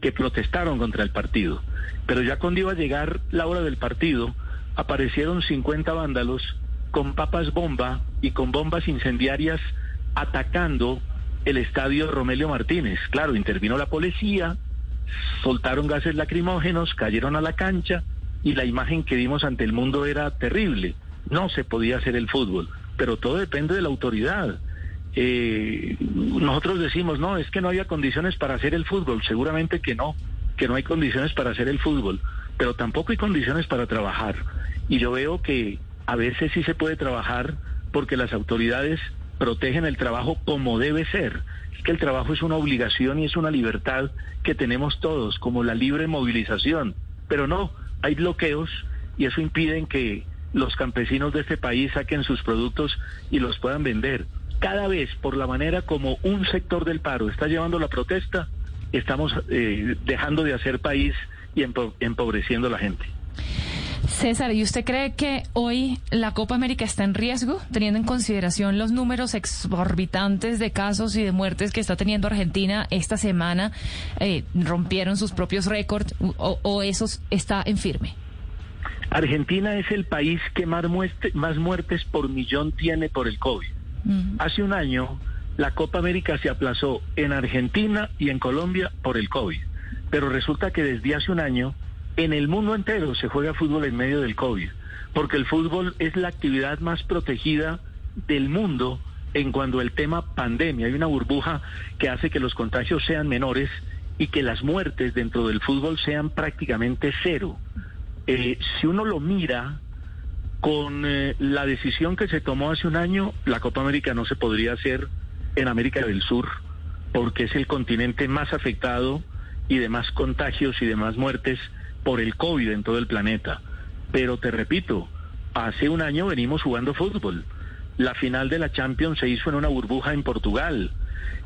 que protestaron contra el partido. Pero ya cuando iba a llegar la hora del partido, aparecieron 50 vándalos con papas bomba y con bombas incendiarias atacando el estadio Romelio Martínez. Claro, intervino la policía, soltaron gases lacrimógenos, cayeron a la cancha y la imagen que vimos ante el mundo era terrible. No se podía hacer el fútbol, pero todo depende de la autoridad. Eh, nosotros decimos, no, es que no había condiciones para hacer el fútbol. Seguramente que no, que no hay condiciones para hacer el fútbol, pero tampoco hay condiciones para trabajar. Y yo veo que a veces sí se puede trabajar porque las autoridades protegen el trabajo como debe ser. Que el trabajo es una obligación y es una libertad que tenemos todos, como la libre movilización. Pero no, hay bloqueos y eso impide que los campesinos de este país saquen sus productos y los puedan vender. Cada vez, por la manera como un sector del paro está llevando la protesta, estamos eh, dejando de hacer país y empobreciendo a la gente. César, ¿y usted cree que hoy la Copa América está en riesgo, teniendo en consideración los números exorbitantes de casos y de muertes que está teniendo Argentina esta semana? Eh, ¿Rompieron sus propios récords o, o eso está en firme? Argentina es el país que más, más muertes por millón tiene por el COVID. Hace un año la Copa América se aplazó en Argentina y en Colombia por el COVID, pero resulta que desde hace un año en el mundo entero se juega fútbol en medio del COVID, porque el fútbol es la actividad más protegida del mundo en cuanto al tema pandemia. Hay una burbuja que hace que los contagios sean menores y que las muertes dentro del fútbol sean prácticamente cero. Eh, si uno lo mira con eh, la decisión que se tomó hace un año, la Copa América no se podría hacer en América del Sur, porque es el continente más afectado y de más contagios y de más muertes por el COVID en todo el planeta. Pero te repito, hace un año venimos jugando fútbol. La final de la Champions se hizo en una burbuja en Portugal.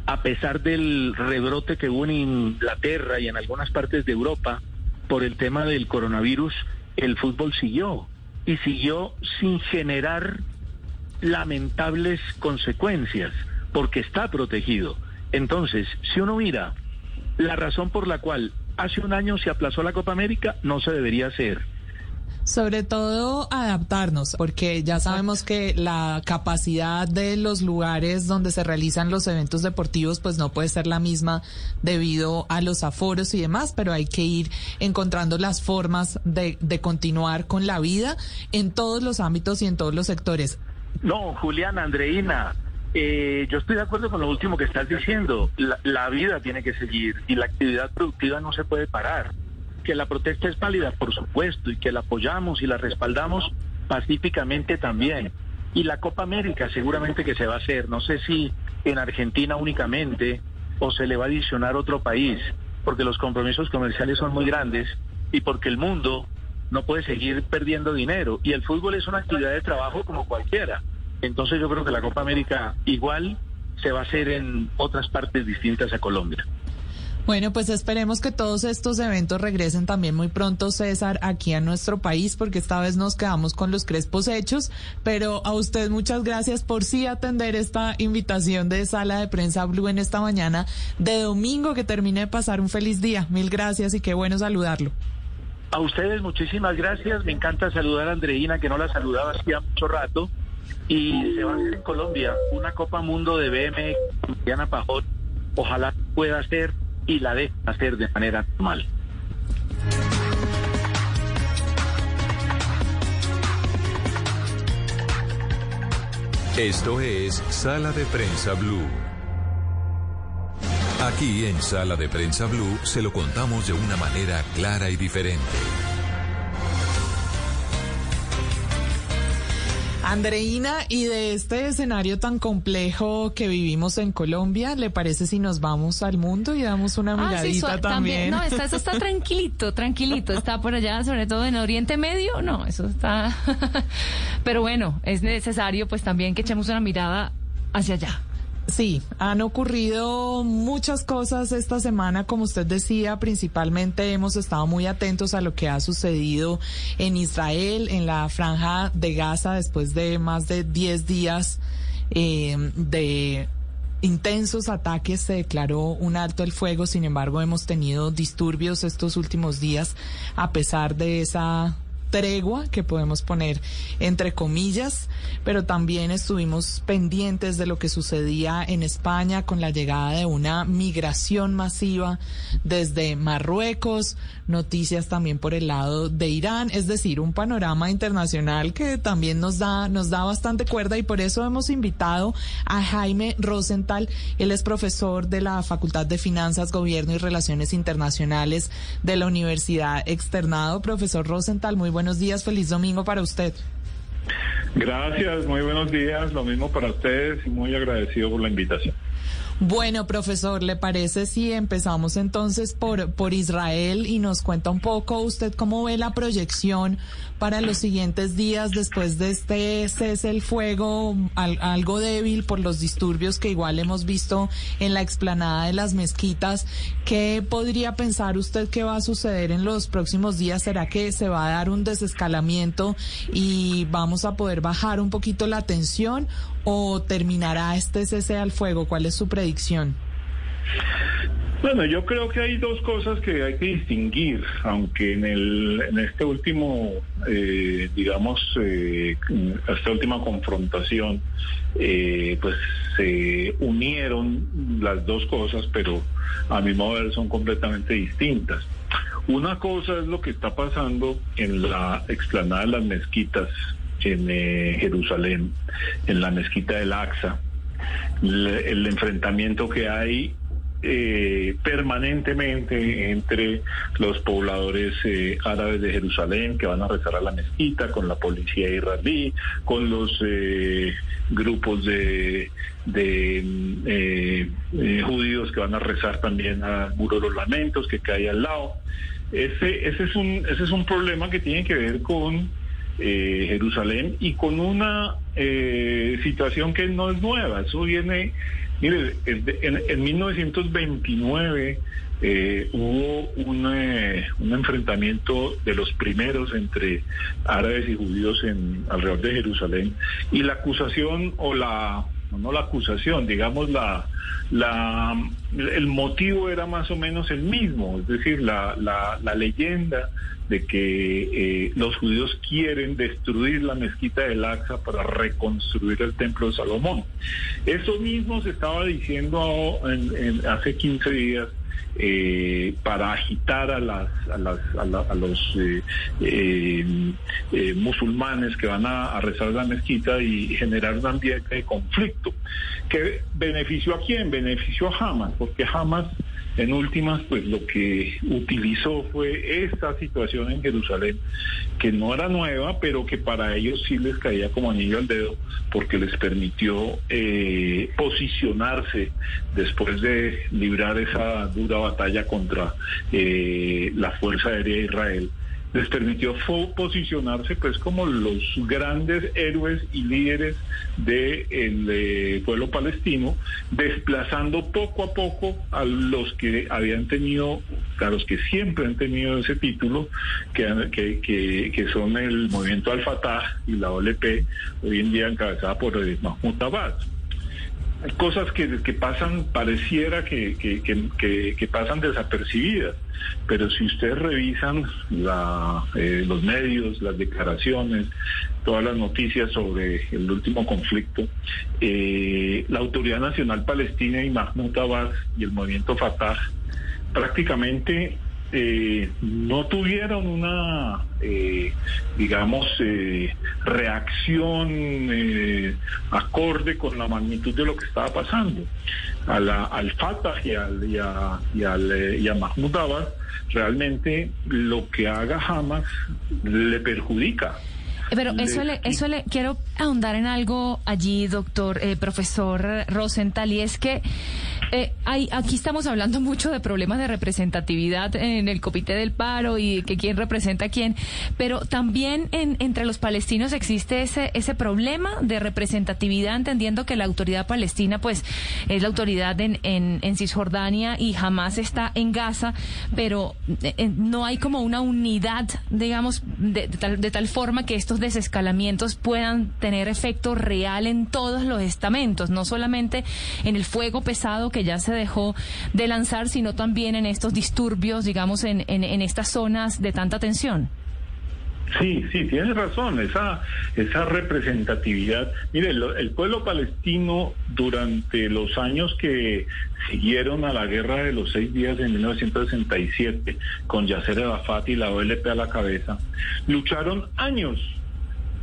A pesar del rebrote que hubo en Inglaterra y en algunas partes de Europa por el tema del coronavirus, el fútbol siguió y siguió sin generar lamentables consecuencias porque está protegido. Entonces, si uno mira la razón por la cual hace un año se aplazó la Copa América, no se debería hacer. Sobre todo adaptarnos, porque ya sabemos que la capacidad de los lugares donde se realizan los eventos deportivos pues no puede ser la misma debido a los aforos y demás, pero hay que ir encontrando las formas de, de continuar con la vida en todos los ámbitos y en todos los sectores. No, Juliana, Andreina, eh, yo estoy de acuerdo con lo último que estás diciendo. La, vida tiene que seguir y la actividad productiva no se puede parar. Que la protesta es válida, por supuesto, y que la apoyamos y la respaldamos pacíficamente también. Y la Copa América seguramente que se va a hacer. No sé si en Argentina únicamente o se le va a adicionar otro país, porque los compromisos comerciales son muy grandes y porque el mundo no puede seguir perdiendo dinero. Y el fútbol es una actividad de trabajo como cualquiera. Entonces yo creo que la Copa América igual se va a hacer en otras partes distintas a Colombia. Bueno, pues esperemos que todos estos eventos regresen también muy pronto, César, aquí a nuestro país, porque esta vez nos quedamos con los crespos hechos. Pero a usted muchas gracias por sí atender esta invitación de Sala de Prensa Blue en esta mañana de domingo. Que termine de pasar un feliz día. Mil gracias y qué bueno saludarlo. A ustedes muchísimas gracias. Me encanta saludar a Andreina, que no la saludaba hacía mucho rato y se va a hacer en Colombia una Copa Mundo de BM Diana Pajot. Ojalá pueda hacer y la deje hacer de manera normal. Esto es Sala de Prensa Blue. Aquí en Sala de Prensa Blue se lo contamos de una manera clara y diferente. Andreina, y de este escenario tan complejo que vivimos en Colombia, ¿le parece si nos vamos al mundo y damos una ah, miradita también? No, está, eso está tranquilito, tranquilito. Está por allá, sobre todo en Oriente Medio. No, eso está. [laughs] Pero bueno, es necesario pues también que echemos una mirada hacia allá. Sí, han ocurrido muchas cosas esta semana, como usted decía, principalmente hemos estado muy atentos a lo que ha sucedido en Israel, en la franja de Gaza, después de más de 10 días eh, de intensos ataques, se declaró un alto el fuego, sin embargo hemos tenido disturbios estos últimos días a pesar de esa tregua que podemos poner entre comillas, pero también estuvimos pendientes de lo que sucedía en España con la llegada de una migración masiva desde Marruecos, noticias también por el lado de Irán, es decir, un panorama internacional que también nos da nos da bastante cuerda y por eso hemos invitado a Jaime Rosenthal, él es profesor de la Facultad de Finanzas, Gobierno y Relaciones Internacionales de la Universidad Externado. Profesor Rosenthal, muy buenos días, feliz domingo para usted. Gracias, muy buenos días, lo mismo para ustedes y muy agradecido por la invitación. Bueno, profesor, ¿le parece si empezamos entonces por, por Israel y nos cuenta un poco usted cómo ve la proyección para los siguientes días después de este cese el fuego algo débil por los disturbios que igual hemos visto en la explanada de las mezquitas? ¿Qué podría pensar usted que va a suceder en los próximos días? ¿Será que se va a dar un desescalamiento y vamos a poder bajar un poquito la tensión o terminará este cese al fuego? ¿Cuál es su predicción? Bueno, yo creo que hay dos cosas que hay que distinguir, aunque en, el, en este último, eh, digamos, eh, esta última confrontación, eh, pues se unieron las dos cosas, pero a mi modo de ver son completamente distintas. Una cosa es lo que está pasando en la explanada de las mezquitas en eh, Jerusalén, en la mezquita del Aqsa, el, enfrentamiento que hay eh, permanentemente entre los pobladores eh, árabes de Jerusalén que van a rezar a la mezquita, con la policía israelí, con los grupos de, de judíos que van a rezar también a Muro de los Lamentos que cae al lado. Ese, ese, es un, ese es un problema que tiene que ver con eh, Jerusalén y con una eh, situación que no es nueva. Eso viene, mire, en, 1929 eh, hubo un, un, enfrentamiento de los primeros entre árabes y judíos en alrededor de Jerusalén y la acusación o la no la acusación, digamos la, la el motivo era más o menos el mismo, es decir, la, la, leyenda de que eh, los judíos quieren destruir la mezquita del Aqsa para reconstruir el templo de Salomón. Eso mismo se estaba diciendo en, hace 15 días eh, para agitar a, las, a, las, a, los eh, musulmanes que van a, rezar la mezquita y generar un ambiente de conflicto. ¿Qué benefició a quién? Benefició a Hamas, porque Hamas en últimas, pues lo que utilizó fue esta situación en Jerusalén, que no era nueva, pero que para ellos sí les caía como anillo al dedo, porque les permitió eh, posicionarse después de librar esa dura batalla contra eh, la Fuerza Aérea de Israel les permitió posicionarse pues como los grandes héroes y líderes del de pueblo palestino, desplazando poco a poco a los que habían tenido, a los que siempre han tenido ese título, que, que, que, son el movimiento Al-Fatah y la OLP, hoy en día encabezada por Mahmoud Abbas cosas que, pasan, pareciera que, que, pasan desapercibidas, pero si ustedes revisan la, eh, los medios, las declaraciones, todas las noticias sobre el último conflicto, eh, la Autoridad Nacional Palestina y Mahmoud Abbas y el movimiento Fatah prácticamente eh, no tuvieron una, eh, digamos, eh, reacción eh, acorde con la magnitud de lo que estaba pasando. A la, al Fatah y, al, y, a, y, al, y a Mahmoud Abbas, realmente lo que haga Hamas le perjudica. Pero eso le, eso le quiero ahondar en algo allí, doctor, profesor Rosenthal, y es que eh, hay, aquí estamos hablando mucho de problemas de representatividad en el comité del paro y que quién representa a quién, pero también en, entre los palestinos existe ese, ese problema de representatividad, entendiendo que la autoridad palestina pues es la autoridad en, en, en Cisjordania y jamás está en Gaza, pero eh, eh, no hay como una unidad, digamos, de, tal, de tal forma que estos desescalamientos puedan tener efecto real en todos los estamentos, no solamente en el fuego pesado que que ya se dejó de lanzar, sino también en estos disturbios, digamos, en, en, estas zonas de tanta tensión? Sí, sí, tienes razón, esa, esa representatividad. Mire, el pueblo palestino durante los años que siguieron a la guerra de los seis días de 1967, con Yasser Arafat y la OLP a la cabeza, lucharon años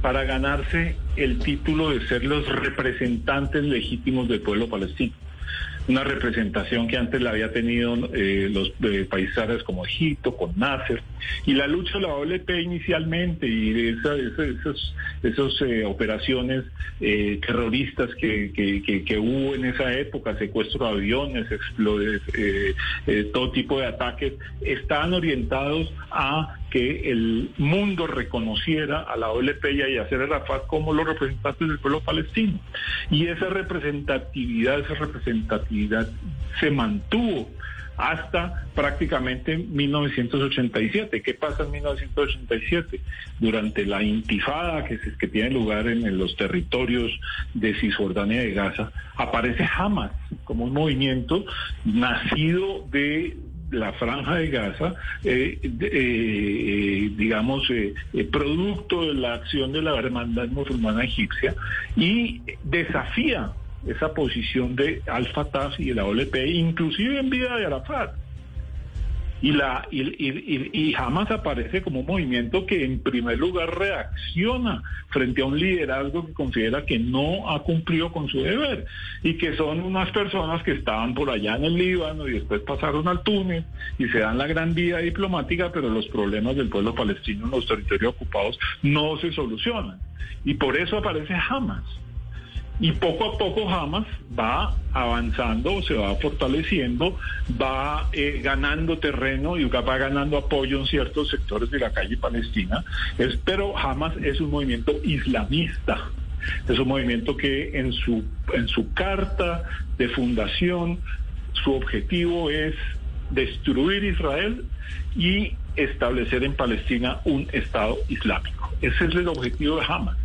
para ganarse el título de ser los representantes legítimos del pueblo palestino una representación que antes la había tenido eh, los eh, países como Egipto, con Nasser, y la lucha de la OLP inicialmente y de esas esos, esos eh, operaciones eh, terroristas que, que, hubo en esa época, secuestro de aviones, todo tipo de ataques, estaban orientados a que el mundo reconociera a la OLP y a Yasser Arafat como los representantes del pueblo palestino. Y esa representatividad, esa representatividad se mantuvo hasta prácticamente 1987. ¿Qué pasa en 1987? Durante la intifada que, que tiene lugar en, los territorios de Cisjordania y de Gaza, aparece Hamas como un movimiento nacido de la franja de Gaza, eh, eh, digamos, eh, producto de la acción de la hermandad musulmana egipcia y desafía esa posición de Al-Fatah y de la OLP, inclusive en vida de Arafat. Y, la, y, y, y, jamás aparece como un movimiento que en primer lugar reacciona frente a un liderazgo que considera que no ha cumplido con su deber y que son unas personas que estaban por allá en el Líbano y después pasaron al Túnez y se dan la gran vida diplomática, pero los problemas del pueblo palestino en los territorios ocupados no se solucionan. Y por eso aparece Hamas y poco a poco Hamas va avanzando, se va fortaleciendo, va eh, ganando terreno y va ganando apoyo en ciertos sectores de la calle palestina. pero Hamas es un movimiento islamista. Es un movimiento que en su, en su carta de fundación, su objetivo es destruir Israel y establecer en Palestina un Estado islámico. Ese es el objetivo de Hamas.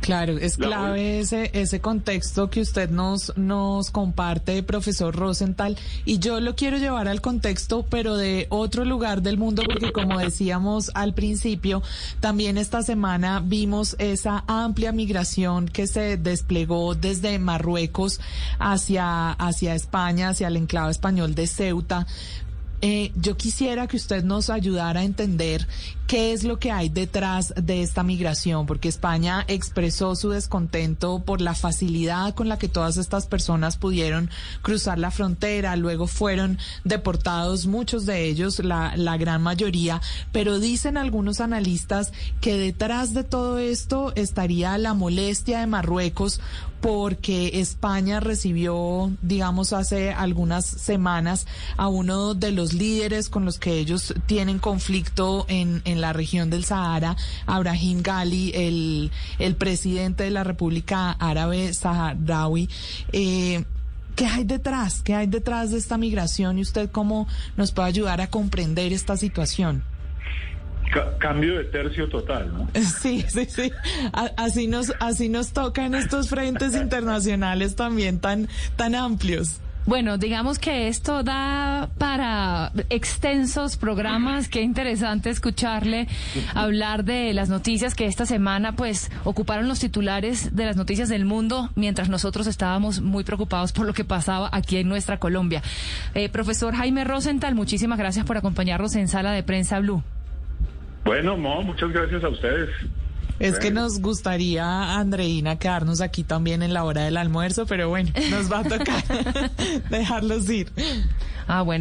Claro, es clave ese, ese contexto que usted nos, nos comparte, profesor Rosenthal, y yo lo quiero llevar al contexto, pero de otro lugar del mundo, porque como decíamos al principio, también esta semana vimos esa amplia migración que se desplegó desde Marruecos hacia, hacia España, hacia el enclave español de Ceuta, eh, yo quisiera que usted nos ayudara a entender qué es lo que hay detrás de esta migración, porque España expresó su descontento por la facilidad con la que todas estas personas pudieron cruzar la frontera, luego fueron deportados muchos de ellos, la, la gran mayoría, pero dicen algunos analistas que detrás de todo esto estaría la molestia de Marruecos porque España recibió, digamos, hace algunas semanas a uno de los líderes con los que ellos tienen conflicto en, en la región del Sahara, Abraham Gali, el, el presidente de la República Árabe Saharaui. Eh, ¿Qué hay detrás? ¿Qué hay detrás de esta migración y usted cómo nos puede ayudar a comprender esta situación? Cambio de tercio total, ¿no? [laughs] Sí, sí, sí. así nos, así nos toca en estos frentes internacionales también tan, tan amplios. Bueno, digamos que esto da para extensos programas. Qué interesante escucharle hablar de las noticias que esta semana pues ocuparon los titulares de las noticias del mundo mientras nosotros estábamos muy preocupados por lo que pasaba aquí en nuestra Colombia. Eh, profesor Jaime Rosenthal, muchísimas gracias por acompañarnos en Sala de Prensa Blue. Bueno, Mo, muchas gracias a ustedes. Es que nos gustaría, Andreina, quedarnos aquí también en la hora del almuerzo, pero bueno, nos va a tocar [laughs] dejarlos ir. Ah, bueno.